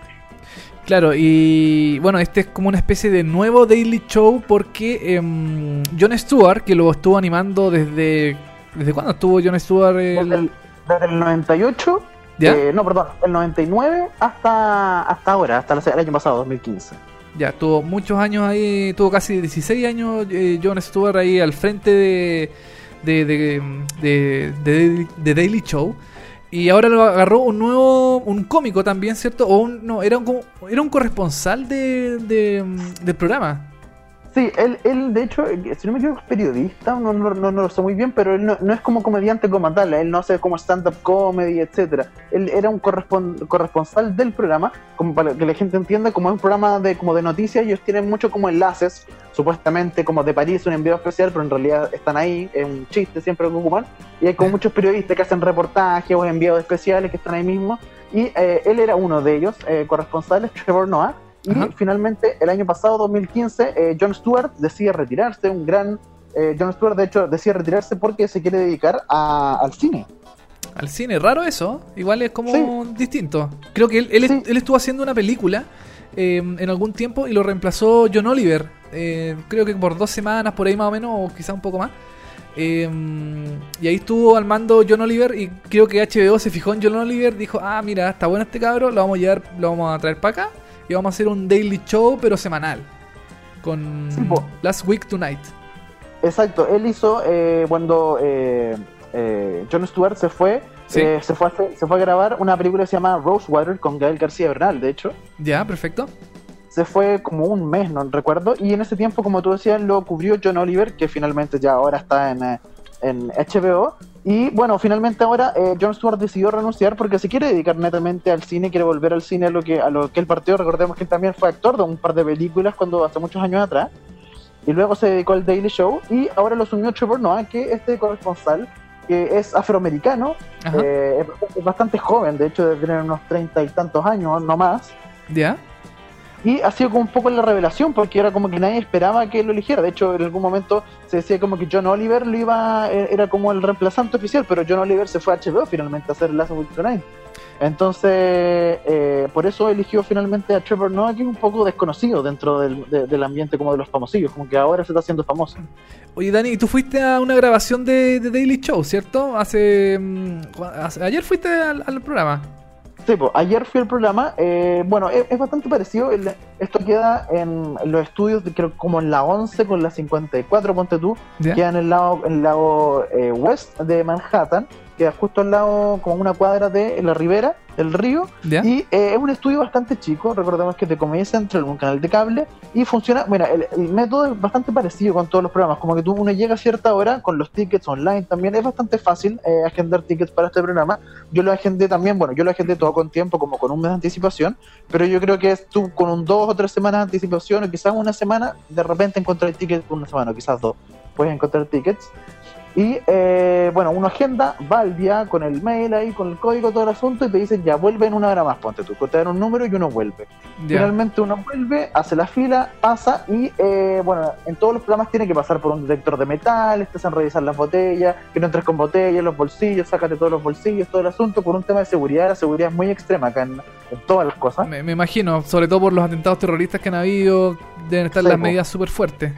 Claro, y bueno, este es como una especie de nuevo Daily Show porque em, Jon Stewart, que lo estuvo animando desde... ¿Desde cuándo estuvo Jon Stewart? El, desde el 98, ¿Ya? eh, no, perdón, el 99 hasta, hasta ahora, hasta el año pasado, 2015. Ya, tuvo muchos años ahí, tuvo casi 16 años eh, Jon Stewart ahí al frente de, de, de, de- de- de Daily Show. Y ahora lo agarró un nuevo, un cómico también, ¿cierto? O un, no, era un, era un corresponsal de, de- del programa. Sí, él, él de hecho, si no me equivoco, es periodista, no, no, no, no lo sé muy bien, pero él no, no es como comediante como tal, él no hace como stand-up comedy, etcétera. Él era un correspon- corresponsal del programa, como para que la gente entienda, como es un programa de, como de noticias, ellos tienen mucho como enlaces, supuestamente como de París, un envío especial, pero en realidad están ahí, es un chiste siempre que ocupan, y hay como muchos periodistas que hacen reportajes o enviados especiales que están ahí mismo, y eh, él era uno de ellos, eh, corresponsales, Trevor Noah, y finalmente, el año pasado, 2015, eh, Jon Stewart decide retirarse, un gran... eh, Jon Stewart, de hecho, decide retirarse porque se quiere dedicar a- al cine. Al cine, raro eso. Igual es como Sí. distinto. Creo que él, él, Sí. él estuvo haciendo una película eh, en algún tiempo y lo reemplazó John Oliver. Eh, creo que por dos semanas, por ahí más o menos, o quizá un poco más. Eh, y ahí estuvo al mando John Oliver y creo que HBO se fijó en John Oliver, dijo, ah, mira, está bueno este cabro, lo vamos a llevar, lo vamos a traer para acá y vamos a hacer un daily show, pero semanal. Con Sí. Last Week Tonight. Exacto, él hizo eh, cuando eh, eh, Jon Stewart se fue, Sí. eh, se, fue a se fue a grabar una película que se llama Rosewater con Gael García Bernal, de hecho. Ya, perfecto. Se fue como un mes, no recuerdo, y en ese tiempo, como tú decías, lo cubrió John Oliver, que finalmente ya ahora está en, eh, en HBO. Y bueno, finalmente ahora eh, Jon Stewart decidió renunciar porque se quiere dedicar netamente al cine, quiere volver al cine a lo que a lo que él partió. Recordemos que él también fue actor de un par de películas cuando hace muchos años atrás. Y luego se dedicó al Daily Show y ahora lo asumió Trevor Noah, que este corresponsal, que es afroamericano, eh, es bastante joven, de hecho debe tener unos treinta y tantos años, no más. Ya. Y ha sido como un poco la revelación, porque era como que nadie esperaba que lo eligiera. De hecho, en algún momento se decía como que John Oliver lo iba, eh, era como el reemplazante oficial, pero John Oliver se fue a HBO finalmente a hacer Last Week Tonight. Entonces, eh, por eso eligió finalmente a Trevor Noah, un poco desconocido dentro del, de- del ambiente como de los famosillos, como que ahora se está haciendo famoso. Oye, Dani, tú fuiste a una grabación de, Daily Show, ¿cierto? Hace, mm, Ayer fuiste al programa. Sí, pues, ayer fui al programa. eh, bueno, es, es bastante parecido. el- esto queda en los estudios, de- creo como en la 11 con la 54, ponte tú. ¿Ya? Queda en el lado, en el lado eh, west de Manhattan. Queda justo al lado, como una cuadra de la ribera del río. ¿Ya? Y eh, es un estudio bastante chico. Recordemos que es de Comedy Central, un canal de cable. Y funciona. Mira, el, el método es bastante parecido con todos los programas. Como que tú uno llega a cierta hora con los tickets online también. Es bastante fácil eh, agendar tickets para este programa. Yo lo agendé también, bueno, yo lo agendé todo con tiempo, como con un mes de anticipación, pero yo creo que es tú con un dos o tres semanas de anticipación, o quizás una semana, de repente encontrar tickets por una semana, o quizás dos, puedes encontrar tickets. Y eh, bueno, uno agenda, va al día con el mail ahí, con el código, todo el asunto, y te dicen ya vuelve en una hora más, ponte tú, te dan un número y uno vuelve. Finalmente uno vuelve, hace la fila, pasa y eh, bueno, en todos los programas tiene que pasar por un detector de metal, te hacen revisar las botellas, que no entres con botellas, los bolsillos, sácate todos los bolsillos, todo el asunto, por un tema de seguridad, la seguridad es muy extrema acá en, en todas las cosas. Me, me imagino, sobre todo por los atentados terroristas que han habido, deben estar Sí, las medidas súper fuertes.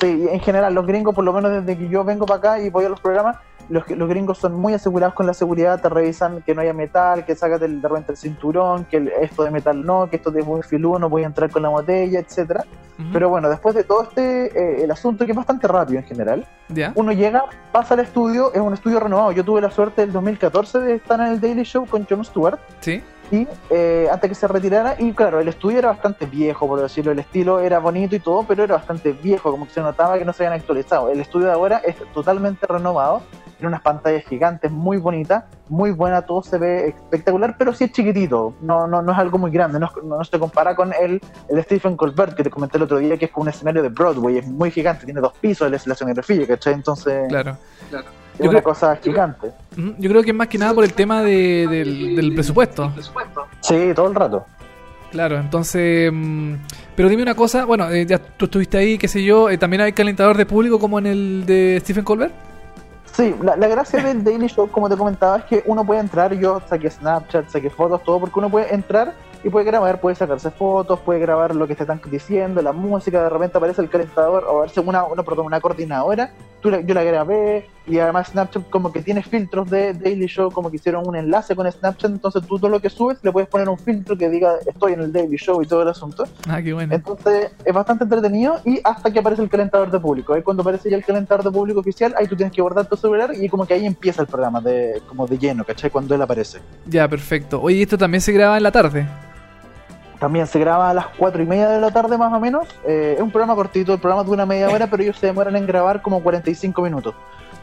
Sí, en general, los gringos, por lo menos desde que yo vengo para acá y voy a los programas, los, los gringos son muy asegurados con la seguridad, te revisan que no haya metal, que el- de repente el cinturón, que el- esto de metal no, que esto de filudo no voy a entrar con la botella, etcétera. Pero bueno, después de todo este, eh, el asunto que es bastante rápido en general, ¿Ya? uno llega, pasa al estudio, es un estudio renovado. Yo tuve la suerte del 2014 de estar en el Daily Show con Jon Stewart ¿Sí? Y eh, antes que se retirara y claro, el estudio era bastante viejo, por decirlo, el estilo era bonito y todo, pero era bastante viejo, como que se notaba que no se habían actualizado. El estudio de ahora es totalmente renovado, tiene unas pantallas gigantes muy bonitas, muy buena, todo se ve espectacular, pero sí es chiquitito, no, no, no es algo muy grande, no, es- no se compara con el, el Stephen Colbert que te comenté el otro día, que es como un escenario de Broadway, es muy gigante, tiene dos pisos, es la escenografía, ¿cachai? Entonces... Claro. Es Yo una creo- cosa gigante. Yo creo que es más que nada por el tema de- del, del presupuesto. Sí, todo el rato. Claro, entonces... mm, pero dime una cosa, bueno, eh, ya tú estuviste ahí, qué sé yo, eh, también hay calentador de público como en el de Stephen Colbert. Sí, la, la gracia del Daily Show, como te comentaba, es que uno puede entrar, yo saqué Snapchat, saqué fotos, todo, porque uno puede entrar y puede grabar, puede sacarse fotos, puede grabar lo que te están diciendo, la música, de repente aparece el calentador o verse una, una, perdón, una coordinadora, tú la- yo la grabé y además Snapchat como que tiene filtros de Daily Show, como que hicieron un enlace con Snapchat, entonces tú todo lo que subes le puedes poner un filtro que diga estoy en el Daily Show y todo el asunto. Ah, qué bueno. Entonces es bastante entretenido y hasta que aparece el calentador de público. Ahí cuando aparece ya el calentador de público oficial, ahí tú tienes que guardar tu celular y como que ahí empieza el programa de como de lleno, ¿cachai? Cuando él aparece. Ya, perfecto. Oye, esto también se graba en la tarde. También se graba a las cuatro y media de la tarde más o menos. Eh, es un programa cortito, el programa dura media hora, pero ellos se demoran en grabar como 45 minutos.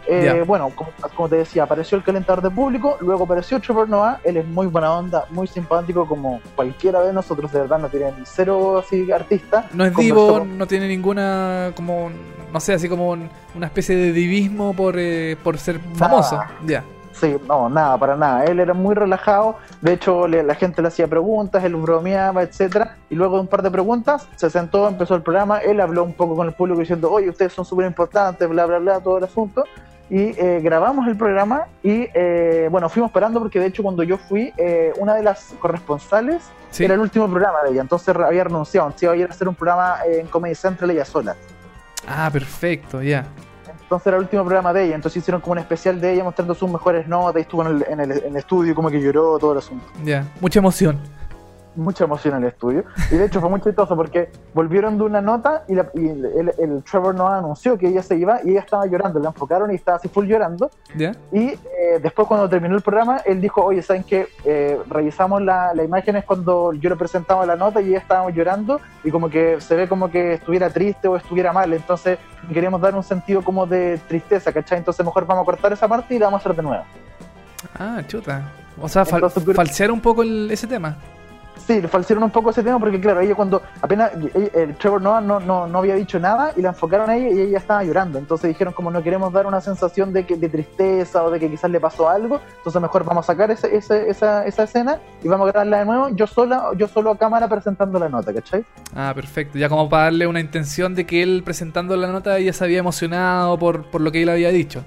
Eh, Ya. Bueno, como, como te decía, apareció el calentador de público, luego apareció Trevor Noah, él es muy buena onda, muy simpático como cualquiera de nosotros, de verdad, no tienen cero así artista. No es divo, con- no tiene ninguna, como, no sé, así como un- una especie de divismo por, eh, por ser famoso. Ya. Sí, no, nada, para nada. Él era muy relajado. De hecho, le- la gente le hacía preguntas, él bromeaba, etcétera. Y luego de un par de preguntas, se sentó, empezó el programa. Él habló un poco con el público diciendo, oye, ustedes son súper importantes, bla, bla, bla, todo el asunto. Y eh, grabamos el programa y, eh, bueno, fuimos parando porque de hecho cuando yo fui, eh, una de las corresponsales Sí. era el último programa de ella. Entonces había renunciado. Se iba a ir a hacer un programa en Comedy Central ella sola. Ah, perfecto, ya. Entonces era el último programa de ella, entonces hicieron como un especial de ella mostrando sus mejores notas y estuvo en el, en el- en el estudio como que lloró todo el asunto. Ya. Mucha emoción. Mucha emoción en el estudio. Y de hecho fue muy chistoso porque volvieron de una nota y, la- y el, el- el Trevor Noah anunció que ella se iba y ella estaba llorando, la enfocaron y estaba así full llorando. Y eh, después cuando terminó el programa, él dijo, oye, ¿saben qué? Eh, revisamos la, la imágenes cuando yo le presentaba la nota y ella estaba llorando y como que se ve como que estuviera triste o estuviera mal. Entonces queríamos dar un sentido como de tristeza, ¿cachai? Entonces mejor vamos a cortar esa parte y la vamos a hacer de nuevo. Ah, chuta. O sea, fal- Entonces, falsear un poco el- ese tema. Sí, le falsearon un poco ese tema porque, claro, ella cuando apenas ella- el Trevor Noah no, no, no había dicho nada y la enfocaron a ella y ella estaba llorando. Entonces dijeron, como no queremos dar una sensación de, que, de tristeza o de que quizás le pasó algo, entonces mejor vamos a sacar ese, ese- esa, esa escena y vamos a grabarla de nuevo, yo sola, yo solo a cámara presentando la nota, ¿cachai? Ah, perfecto. Ya como para darle una intención de que él presentando la nota ya se había emocionado por, por lo que él había dicho.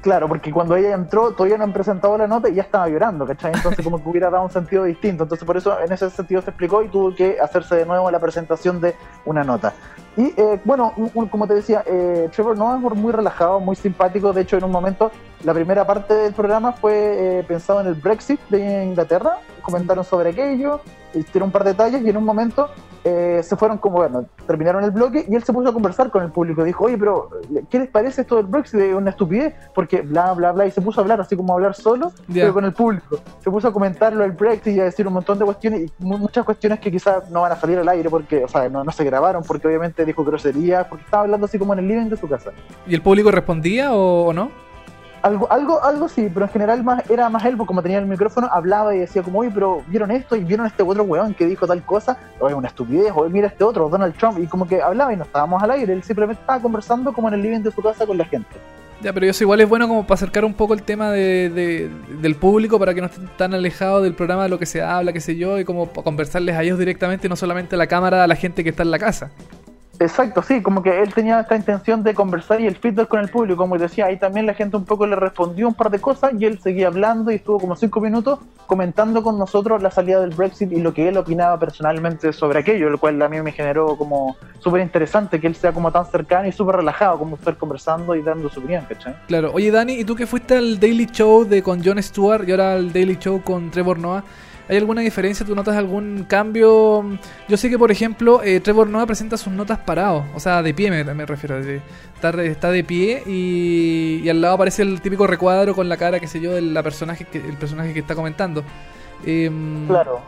Claro, porque cuando ella entró todavía no han presentado la nota y ya estaba llorando, ¿cachai? Entonces como que hubiera dado un sentido distinto. Entonces por eso en ese sentido se explicó y tuvo que hacerse de nuevo la presentación de una nota. Y eh, bueno, un- como te decía, eh, Trevor Noah es muy relajado, muy simpático. De hecho, en un momento, la primera parte del programa fue eh, pensado en el Brexit de Inglaterra. Comentaron sobre aquello, hicieron un par de detalles y en un momento eh, se fueron como, bueno, terminaron el bloque y él se puso a conversar con el público. Dijo, oye, pero ¿qué les parece esto del Brexit? Es una estupidez, porque bla, bla, bla. Y se puso a hablar así como a hablar solo, pero con el público. Se puso a comentar lo del Brexit y a decir un montón de cuestiones, y mu- muchas cuestiones que quizás no van a salir al aire porque, o sea, no, no se grabaron, porque obviamente dijo groserías, porque estaba hablando así como en el living de su casa. ¿Y el público respondía o no? Algo, algo, algo sí, pero en general más, era más él, porque como tenía el micrófono, hablaba y decía como, oye, pero ¿vieron esto? Y vieron este otro weón que dijo tal cosa, o es una estupidez, o mira este otro, Donald Trump, y como que hablaba y no estábamos al aire, él simplemente estaba conversando como en el living de su casa con la gente. Ya, pero eso igual es bueno como para acercar un poco el tema de, de- del público para que no estén tan alejados del programa de lo que se habla, qué sé yo, y como conversarles a ellos directamente, no solamente a la cámara, a la gente que está en la casa. Exacto, sí, como que él tenía esta intención de conversar y el feedback con el público, como decía, ahí también la gente un poco le respondió un par de cosas y él seguía hablando y estuvo como cinco minutos comentando con nosotros la salida del Brexit y lo que él opinaba personalmente sobre aquello, lo cual a mí me generó como súper interesante que él sea como tan cercano y súper relajado, como estar conversando y dando su opinión, ¿cachai? Claro, oye Dani, ¿y tú que fuiste al Daily Show de con Jon Stewart y ahora al Daily Show con Trevor Noah? ¿Hay alguna diferencia? ¿Tú notas algún cambio? Yo sé que, por ejemplo, eh, Trevor Noah presenta sus notas parados, o sea, de pie me, me refiero. de- está, está de pie y, y al lado aparece el típico recuadro con la cara, qué sé yo, del la personaje que, el personaje que está comentando. Em, Claro.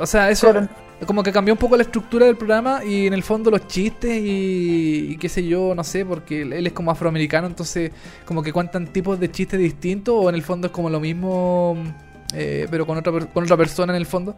O sea, eso Claro. como que cambió un poco la estructura del programa y en el fondo los chistes y, y qué sé yo, no sé, porque él él es como afroamericano, entonces como que cuentan tipos de chistes distintos o en el fondo es como lo mismo, eh, pero con otra, con otra persona en el fondo.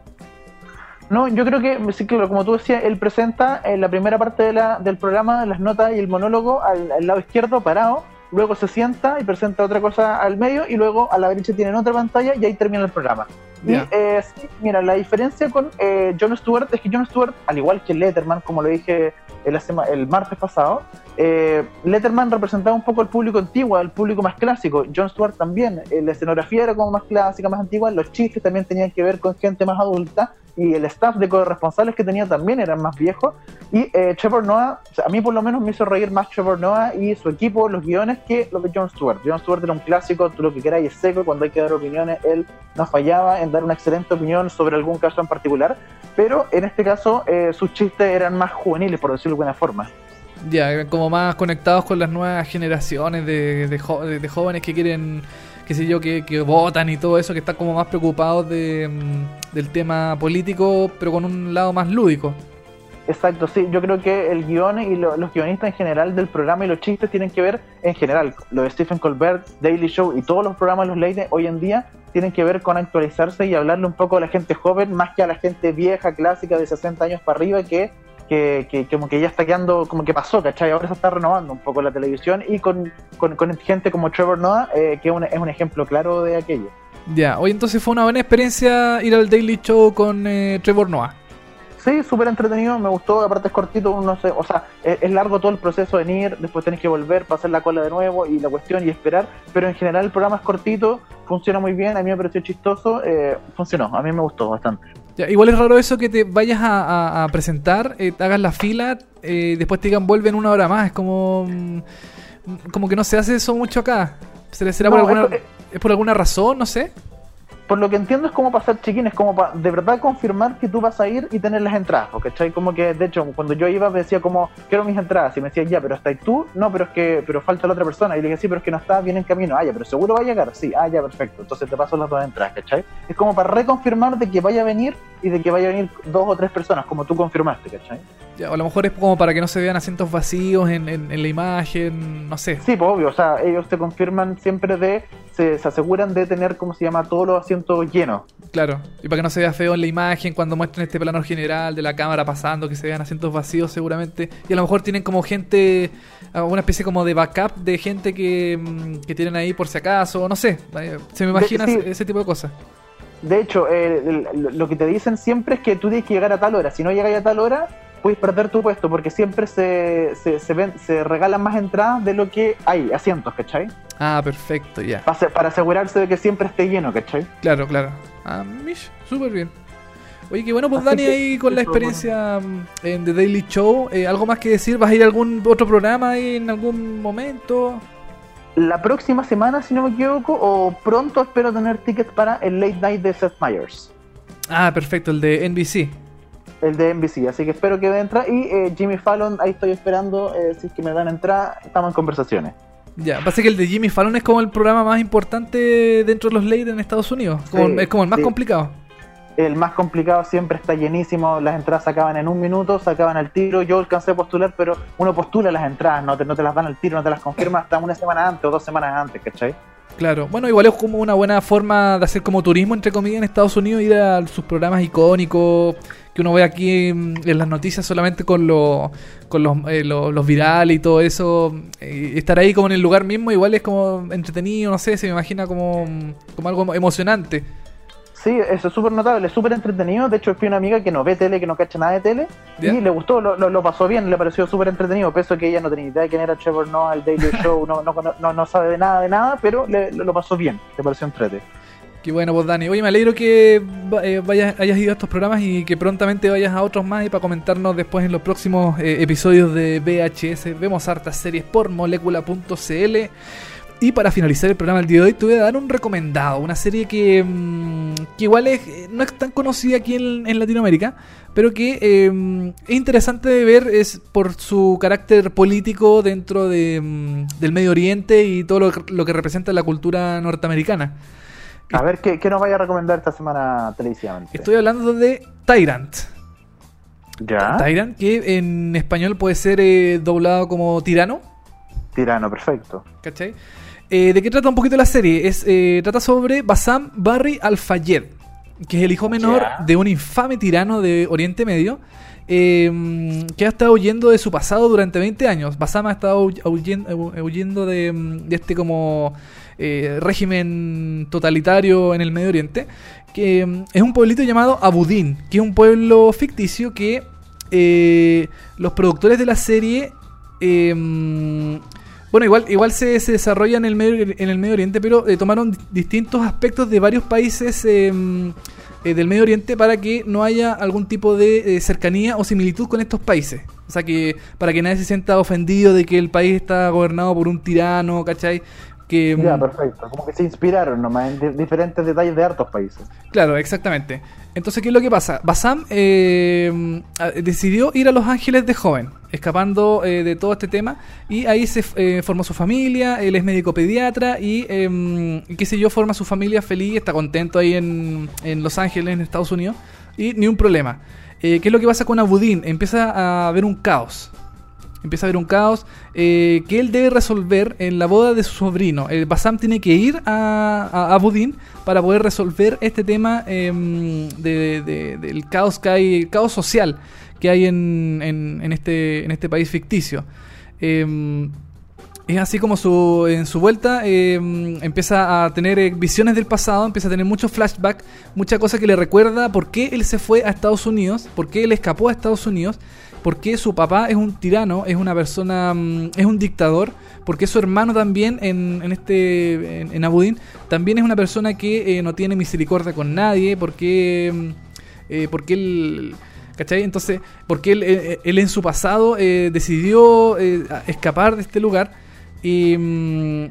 No, yo creo que, sí, claro, como tú decías, él presenta en la primera parte de la, del programa las notas y el monólogo al, al lado izquierdo parado luego se sienta y presenta otra cosa al medio y luego a la derecha tienen otra pantalla y ahí termina el programa. Y eh, sí, mira, la diferencia con eh, Jon Stewart es que Jon Stewart, al igual que Letterman, como lo dije el, el martes pasado, eh, Letterman representaba un poco el público antiguo, el público más clásico. Jon Stewart también, eh, la escenografía era como más clásica, más antigua, los chistes también tenían que ver con gente más adulta y el staff de corresponsales que tenía también eran más viejos. Y eh, Trevor a mí por lo menos me hizo reír más Trevor Noah y su equipo, los guiones, que lo de Jon Stewart. Jon Stewart era un clásico, tú lo que queráis es seco, cuando hay que dar opiniones, él no fallaba en dar una excelente opinión sobre algún caso en particular, pero en este caso eh, sus chistes eran más juveniles, por decirlo de alguna forma. Ya, como más conectados con las nuevas generaciones de- de jóvenes que quieren, qué sé yo, que, que votan y todo eso, que están como más preocupados de, mm, del tema político, pero con un lado más lúdico. Exacto, sí, yo creo que el guion y lo- los guionistas en general del programa y los chistes tienen que ver en general, lo de Stephen Colbert, Daily Show y todos los programas los late hoy en día tienen que ver con actualizarse y hablarle un poco a la gente joven más que a la gente vieja, clásica de 60 años para arriba que, que, que- como que ya está quedando, como que pasó, ¿cachai? Ahora se está renovando un poco la televisión y con, con, con gente como Trevor Noah, eh, que es un, es un ejemplo claro de aquello. Ya, hoy entonces fue una buena experiencia ir al Daily Show con eh, Trevor Noah. Sí, súper entretenido, me gustó, aparte es cortito, uno se, o sea, es, es largo todo el proceso de ir, después tenés que volver, pasar la cola de nuevo y la cuestión y esperar, pero en general el programa es cortito, funciona muy bien, a mí me pareció chistoso, eh, funcionó, a mí me gustó bastante. Ya, igual es raro eso que te vayas a, a- a presentar, eh, te hagas la fila, eh, después te digan vuelve en una hora más. Es como. mm, Como que no se hace eso mucho acá. ¿Será, será por, alguna, es- es por alguna razón? No sé. Por lo que entiendo es como pasar check-in, es como de verdad confirmar que tú vas a ir y tener las entradas, ¿cachai? Como que, de hecho, cuando yo iba me decía como, quiero mis entradas, y me decía, ya, pero está ahí tú, no, pero es que, pero falta la otra persona, y le dije, sí, pero es que no está bien en camino, ah, ya, pero seguro va a llegar, sí, ah, ya, perfecto, entonces te paso las dos entradas, ¿cachai? Es como para reconfirmar de que vaya a venir y de que vaya a venir dos o tres personas, como tú confirmaste, ¿cachai? A lo mejor es como para que no se vean asientos vacíos en, en- en la imagen, no sé. Sí, pues obvio, o sea, ellos te confirman siempre de, se, se aseguran de tener, como se llama, todos los asientos llenos. Claro. Y para que no se vea feo en la imagen cuando muestren este plano general de la cámara pasando, que se vean asientos vacíos seguramente. Y a lo mejor tienen como gente, ah, una especie como de backup de gente que, mm, que tienen ahí por si acaso, no sé. eh, Se me imagina sí. ese, tipo de cosas. De hecho, eh, lo que te dicen siempre es que tú tienes que llegar a tal hora. Si no llegas a tal hora, puedes perder tu puesto porque siempre se, se, se, ven- se regalan más entradas de lo que hay, asientos, ¿cachai? Ah, perfecto, ya. Pa- Para asegurarse de que siempre esté lleno, ¿cachai? Claro, claro. Ah, mish, súper bien. Oye, qué bueno, pues Dani, ahí con la experiencia mm, en The Daily Show. Eh, ¿Algo más que decir? ¿Vas a ir a algún otro programa ahí en algún momento? La próxima semana, si no me equivoco, o pronto espero tener tickets para el Late Night de Seth Meyers. Ah, perfecto, el de NBC. El de NBC, así que espero que de entrada. Y eh, Jimmy Fallon, ahí estoy esperando. eh, si es que me dan entrada, estamos en conversaciones. Ya, pasa que el de Jimmy Fallon es como el programa más importante dentro de los late en Estados Unidos. Como- Sí, es como el más sí. complicado. El más complicado siempre está llenísimo, las entradas se acaban en un minuto, se acaban al tiro. Yo alcancé a postular, pero uno postula las entradas, no te, no te las dan al tiro, no te las confirman hasta una semana antes o dos semanas antes, ¿cachai? Claro, bueno, igual es como una buena forma de hacer como turismo, entre comillas, en Estados Unidos, ir a sus programas icónicos que uno ve aquí en las noticias solamente con, lo- con los, eh, lo- los virales y todo eso. eh, estar ahí como en el lugar mismo, igual es como entretenido, no sé, se me imagina como, como algo emocionante. Sí, eso es súper notable, es súper entretenido. De hecho, fui una amiga que no ve tele, que no cacha nada de tele, y le gustó, lo, lo- lo pasó bien, le pareció súper entretenido. Pese a que ella no tenía idea de quién era Trevor Noah, el Daily Show, no, no, no, no sabe de nada de nada, pero le, lo, lo pasó bien, le pareció entrete. Qué bueno, pues Dani. Oye, me alegro que eh, vayas, hayas ido a estos programas y que prontamente vayas a otros más y para comentarnos después en los próximos eh, episodios de VHS. Vemos hartas series por molécula.cl. Y para finalizar el programa del día de hoy, te voy a dar un recomendado. Una serie que, mm, que igual es, eh, no es tan conocida aquí en, Latinoamérica, pero que eh, es interesante de ver es por su carácter político dentro de, mm, del Medio Oriente y todo lo, lo que representa la cultura norteamericana. A ver, ¿qué, qué nos vaya a recomendar esta semana televisivamente? Estoy hablando de Tyrant. ¿Ya? Tyrant, que en español puede ser eh, doblado como tirano. Tirano, perfecto. ¿Cachai? Eh, ¿De qué trata un poquito la serie? Es, eh, trata sobre Bassam Barry Al-Fayed. que es el hijo menor Ya. de un infame tirano de Oriente Medio, eh, que ha estado huyendo de su pasado durante 20 años. Basam ha estado huy- huyendo, hu- huyendo de, mm, de este como eh, régimen totalitario en el Medio Oriente, que mm, es un pueblito llamado Abudín, que es un pueblo ficticio que eh, los productores de la serie... eh, mm, bueno, igual, igual se, desarrolla en el Medio, en el Medio Oriente, pero tomaron di- distintos aspectos de varios países mm, del Medio Oriente para que no haya algún tipo de cercanía o similitud con estos países. O sea, que para que nadie se sienta ofendido de que el país está gobernado por un tirano, ¿cachai? Que, Ya, mm, perfecto. Como que se inspiraron nomás en di- diferentes detalles de hartos países. Claro, exactamente. Entonces, ¿qué es lo que pasa? Basam eh, decidió ir a Los Ángeles de joven, escapando eh, de todo este tema, y ahí se eh, formó su familia, él es médico pediatra, y y qué sé yo, forma su familia feliz, está contento ahí en, en Los Ángeles, en Estados Unidos, y ni un problema. ¿Qué es lo que pasa con Abudín? Empieza a haber un caos. Empieza a haber un caos eh, que él debe resolver en la boda de su sobrino. El Basam tiene que ir a, a Abudín para poder resolver este tema em, de- de- del caos que hay, caos social que hay en, en- este, en este país ficticio. Em, es así como su, en su vuelta eh, empieza a tener eh, visiones del pasado, empieza a tener muchos flashbacks, mucha cosa que le recuerda por qué él se fue a Estados Unidos, por qué él escapó a Estados Unidos, por qué su papá es un tirano, es una persona, mm, es un dictador, por qué su hermano también en, en este, en, en Abudín, también es una persona que eh, no tiene misericordia con nadie, porque, mm, eh, porque él... ¿Cachai? Entonces, porque él, eh, él en su pasado eh, decidió escapar de este lugar. Y mm,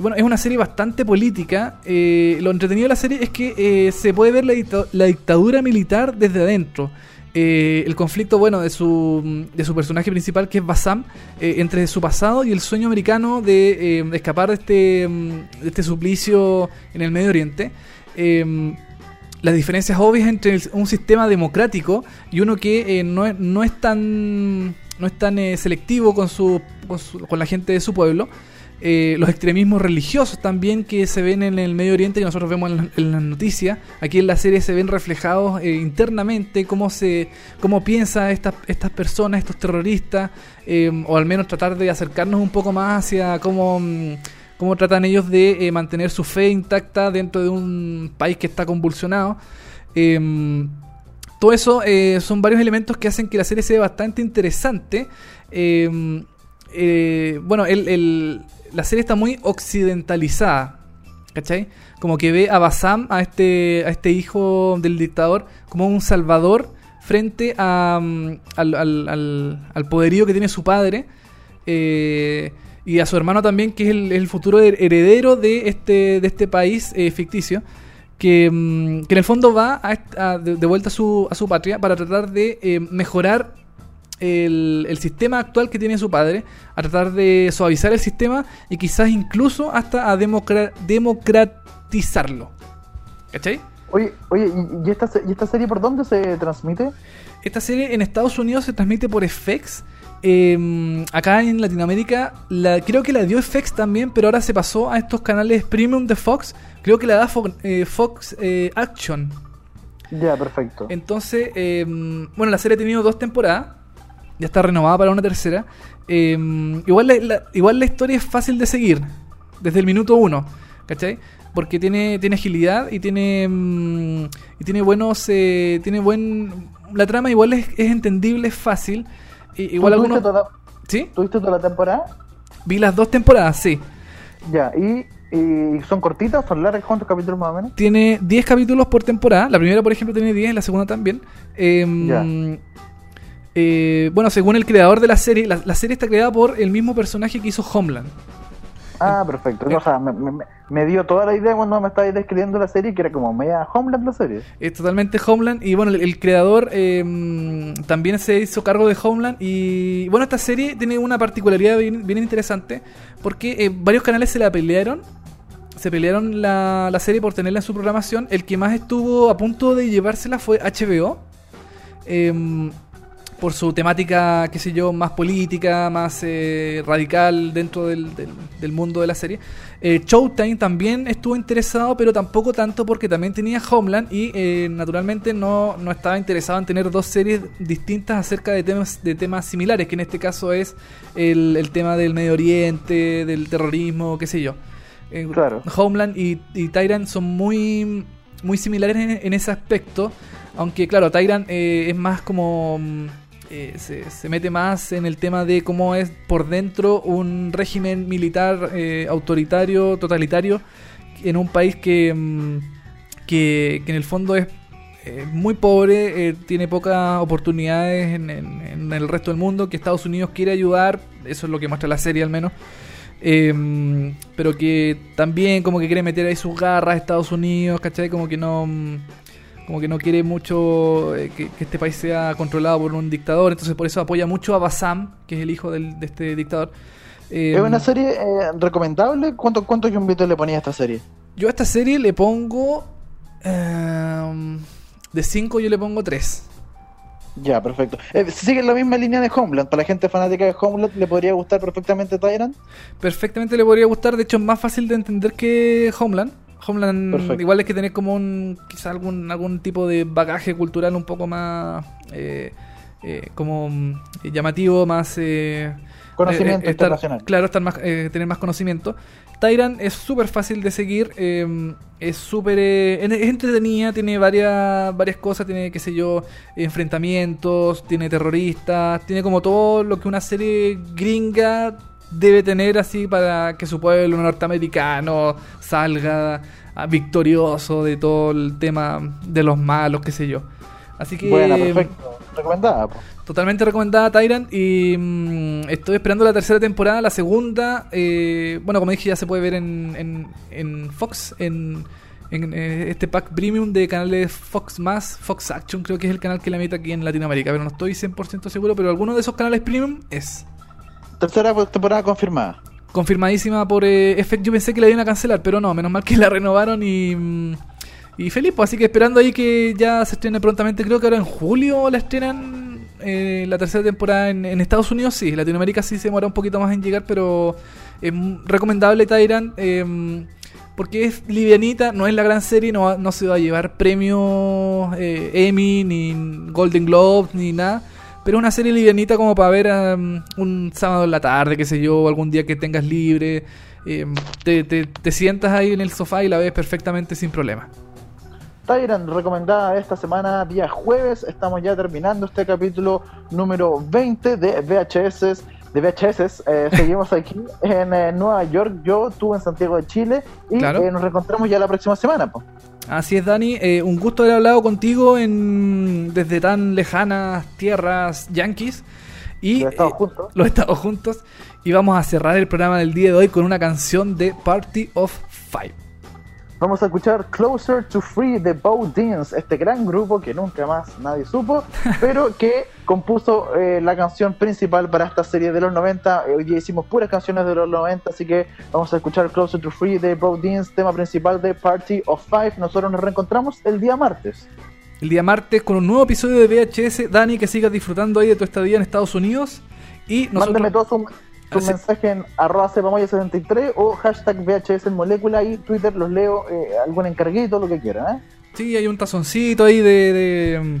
bueno, es una serie bastante política. eh, lo entretenido de la serie es que eh, se puede ver la, dicta- la dictadura militar desde adentro. Eh, el conflicto, bueno, de su, de su personaje principal, que es Bassam, eh, entre su pasado y el sueño americano de, eh, escapar de este, mm, de este suplicio en el Medio Oriente. Eh, las diferencias obvias entre un sistema democrático y uno que eh, no, no es tan no es tan selectivo con su, con su- con la gente de su pueblo Eh, los extremismos religiosos también que se ven en el Medio Oriente y nosotros vemos en, la- las noticias aquí en la serie se ven reflejados eh, internamente cómo se cómo piensa estas estas personas estos terroristas eh, o al menos tratar de acercarnos un poco más hacia cómo mm, cómo tratan ellos de mantener su fe intacta dentro de un país que está convulsionado. Em, todo eso son varios elementos que hacen que la serie sea bastante interesante. Em, bueno, el- la serie está muy occidentalizada. ¿Cachai? Como que ve a Basam, a este, a este hijo del dictador, como un salvador frente a, mm, al, al- al- poderío que tiene su padre. eh, y a su hermano también, que es el, el futuro her- heredero de este, de este país eh, ficticio. Que, mm, que en el fondo va a a- de vuelta a su, a su patria para tratar de eh, mejorar el, el sistema actual que tiene su padre, a tratar de suavizar el sistema y quizás incluso hasta a democra- democratizarlo. ¿Cachai? Oye, oye, ¿y- ¿y esta, ¿y esta serie por dónde se transmite? Esta serie en Estados Unidos se transmite por FX. eh, acá en Latinoamérica la, creo que la dio FX también, pero ahora se pasó a estos canales premium de Fox. Creo que la da eh, Fox eh, Action. Ya, perfecto. Entonces, eh, bueno, la serie ha tenido dos temporadas. Ya está renovada para una tercera. Eh, igual, la, la- igual la historia es fácil de seguir. Desde el minuto uno. ¿Cachai? Porque tiene, tiene agilidad y tiene. mm, y tiene buenos. eh, tiene buen. La trama igual es, es entendible, es fácil. Igual ¿Tú algunos. toda, ¿Sí? ¿Tuviste toda la temporada? Vi las dos temporadas, sí. Ya, y, y son cortitas, son largas, ¿cuántos capítulos más o menos? Tiene 10 capítulos por temporada. La primera, por ejemplo, tiene 10, la segunda también. Em, Ya. Eh, bueno, según el creador de la serie, la, la serie está creada por el mismo personaje que hizo Homeland. Ah, perfecto. O sea, me, me- me dio toda la idea cuando me estabas describiendo la serie, que era como media Homeland la serie. Es totalmente Homeland. Y bueno, el, el creador em, también se hizo cargo de Homeland. Y bueno, esta serie tiene una particularidad bien, bien interesante. Porque eh, varios canales se la pelearon. Se pelearon la, la serie por tenerla en su programación. El que más estuvo a punto de llevársela fue HBO. Em, por su temática, qué sé yo, más política, más eh, radical dentro del, del- del mundo de la serie. Eh, Showtime también estuvo interesado, pero tampoco tanto porque también tenía Homeland y eh, naturalmente no, no estaba interesado en tener dos series distintas acerca de temas, de temas similares, que en este caso es el, el tema del Medio Oriente, del terrorismo, qué sé yo. Eh, Claro. Homeland y, y Tyrant son muy, muy similares en, en ese aspecto. Aunque, claro, Tyrant eh, es más como. Eh, se, mete más en el tema de cómo es por dentro un régimen militar eh, autoritario, totalitario, en un país que, mm, que, en el fondo es eh, muy pobre, eh, tiene pocas oportunidades en, en- el resto del mundo, que Estados Unidos quiere ayudar, eso es lo que muestra la serie al menos. Eh, pero que también como que quiere meter ahí sus garras a Estados Unidos, ¿cachai? Como que no como que no quiere mucho eh, que, que este país sea controlado por un dictador, entonces por eso apoya mucho a Bassam, que es el hijo del- de este dictador. Eh, ¿Es una serie eh, recomendable? ¿Cuánto, ¿Cuántos yumbitos le ponía a esta serie? Yo a esta serie le pongo... eh, de 5 yo le pongo 3. Ya, perfecto. Eh, sigue la misma línea de Homeland. Para la gente fanática de Homeland, ¿le podría gustar perfectamente Tyrant? perfectamente le podría gustar. De hecho, es más fácil de entender que Homeland. Homeland Perfecto. igual es que tener como un quizá algún algún tipo de bagaje cultural un poco más eh, eh, como mm, llamativo, más eh, Conocimiento eh, estar- internacional. Claro, estar más, eh, tener más conocimiento. Tyrant es súper fácil de seguir, es súper es es entretenida, tiene varias varias cosas, tiene qué sé yo, enfrentamientos, tiene terroristas, tiene como todo lo que una serie gringa debe tener así para que su pueblo norteamericano salga ah, victorioso de todo el tema de los malos, qué sé yo. Así que Buena, perfecto. Recomendada. po. Totalmente recomendada Tyrant y mm, estoy esperando la tercera temporada, la segunda, eh, bueno como dije ya se puede ver en, en, en Fox, en, en, eh, este pack premium de canales Fox más, Fox Action creo que es el canal que la mete aquí en Latinoamérica, pero no estoy 100% seguro, pero alguno de esos canales premium es Tercera temporada confirmada. confirmadísima por eh, FX, yo pensé que la iban a cancelar, pero no, menos mal que la renovaron y... mm, y feliz, así que esperando ahí que ya se estrene prontamente, creo que ahora en julio la estrenan eh, la tercera temporada en, Estados Unidos, sí, Latinoamérica sí se demora un poquito más en llegar, pero es recomendable Tyrant, eh, porque es livianita, no es la gran serie, no, no se va a llevar premios eh, Emmy, ni Golden Globes, ni nada. Pero una serie livianita como para ver um, un sábado en la tarde, qué sé yo, o algún día que tengas libre. eh, te, te- te sientas ahí en el sofá y la ves perfectamente sin problema. Tyrant, recomendada esta semana, día jueves. Estamos ya terminando este capítulo número 20 de VHS. De VHS, Eh, seguimos aquí en eh, Nueva York, yo, tú en Santiago de Chile y Claro. eh, nos reencontramos ya la próxima semana. po. Así es, Dani. eh, un gusto haber hablado contigo en, desde tan lejanas tierras yanquis. Y, Los Estados eh, juntos. los Estados juntos. Y vamos a cerrar el programa del día de hoy con una canción de Party of Five. Vamos a escuchar Closer to Free de Bo Deans, este gran grupo que nunca más nadie supo, pero que compuso eh, la canción principal para esta serie de los 90. Eh, Hoy día hicimos puras canciones de los 90, así que vamos a escuchar Closer to Free de Bo Deans, tema principal de Party of Five. Nosotros nos reencontramos el día martes. El día martes con un nuevo episodio de VHS. Dani, que sigas disfrutando ahí de tu estadía en Estados Unidos. Y nosotros... Mándeme todo su, Así- mensaje en arroba cepamoya73 o hashtag VHS en molécula y Twitter los leo, eh, algún encarguito, lo que quieran. ¿eh? Sí, hay un tazoncito ahí de. de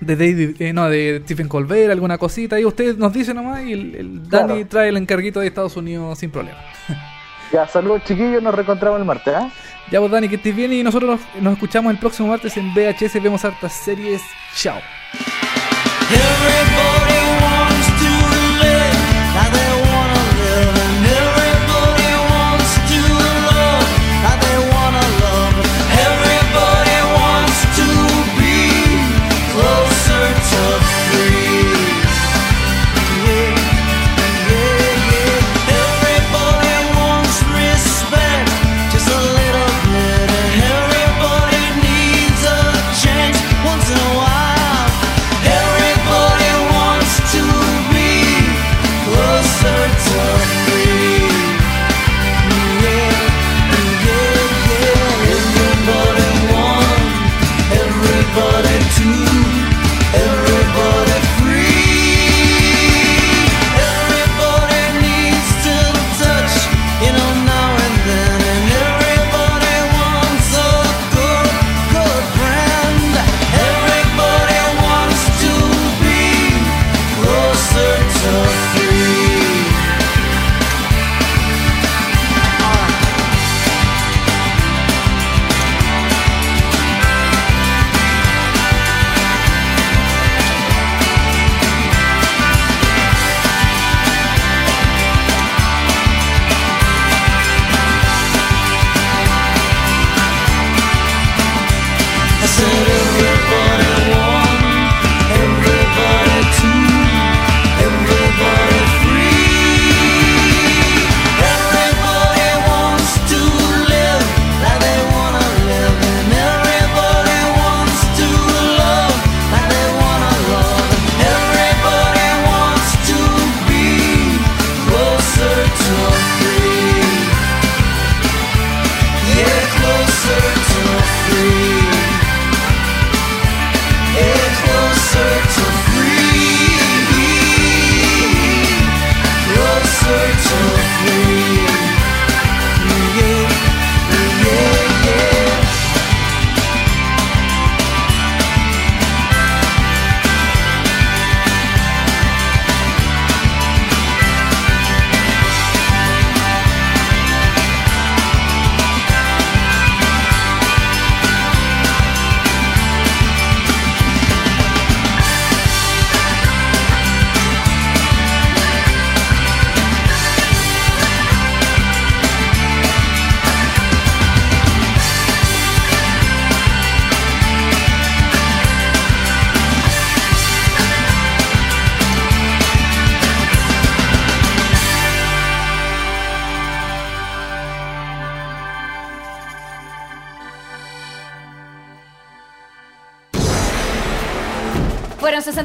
de David, eh, no, de Stephen Colbert, alguna cosita. Ahí usted nos dice nomás y el, el Dani Claro. trae el encarguito de Estados Unidos sin problema. Ya, saludos chiquillos, nos reencontramos el martes. ¿eh? Ya vos Dani, que estés bien y nosotros nos, nos escuchamos el próximo martes en VHS. Vemos hartas series. Chao.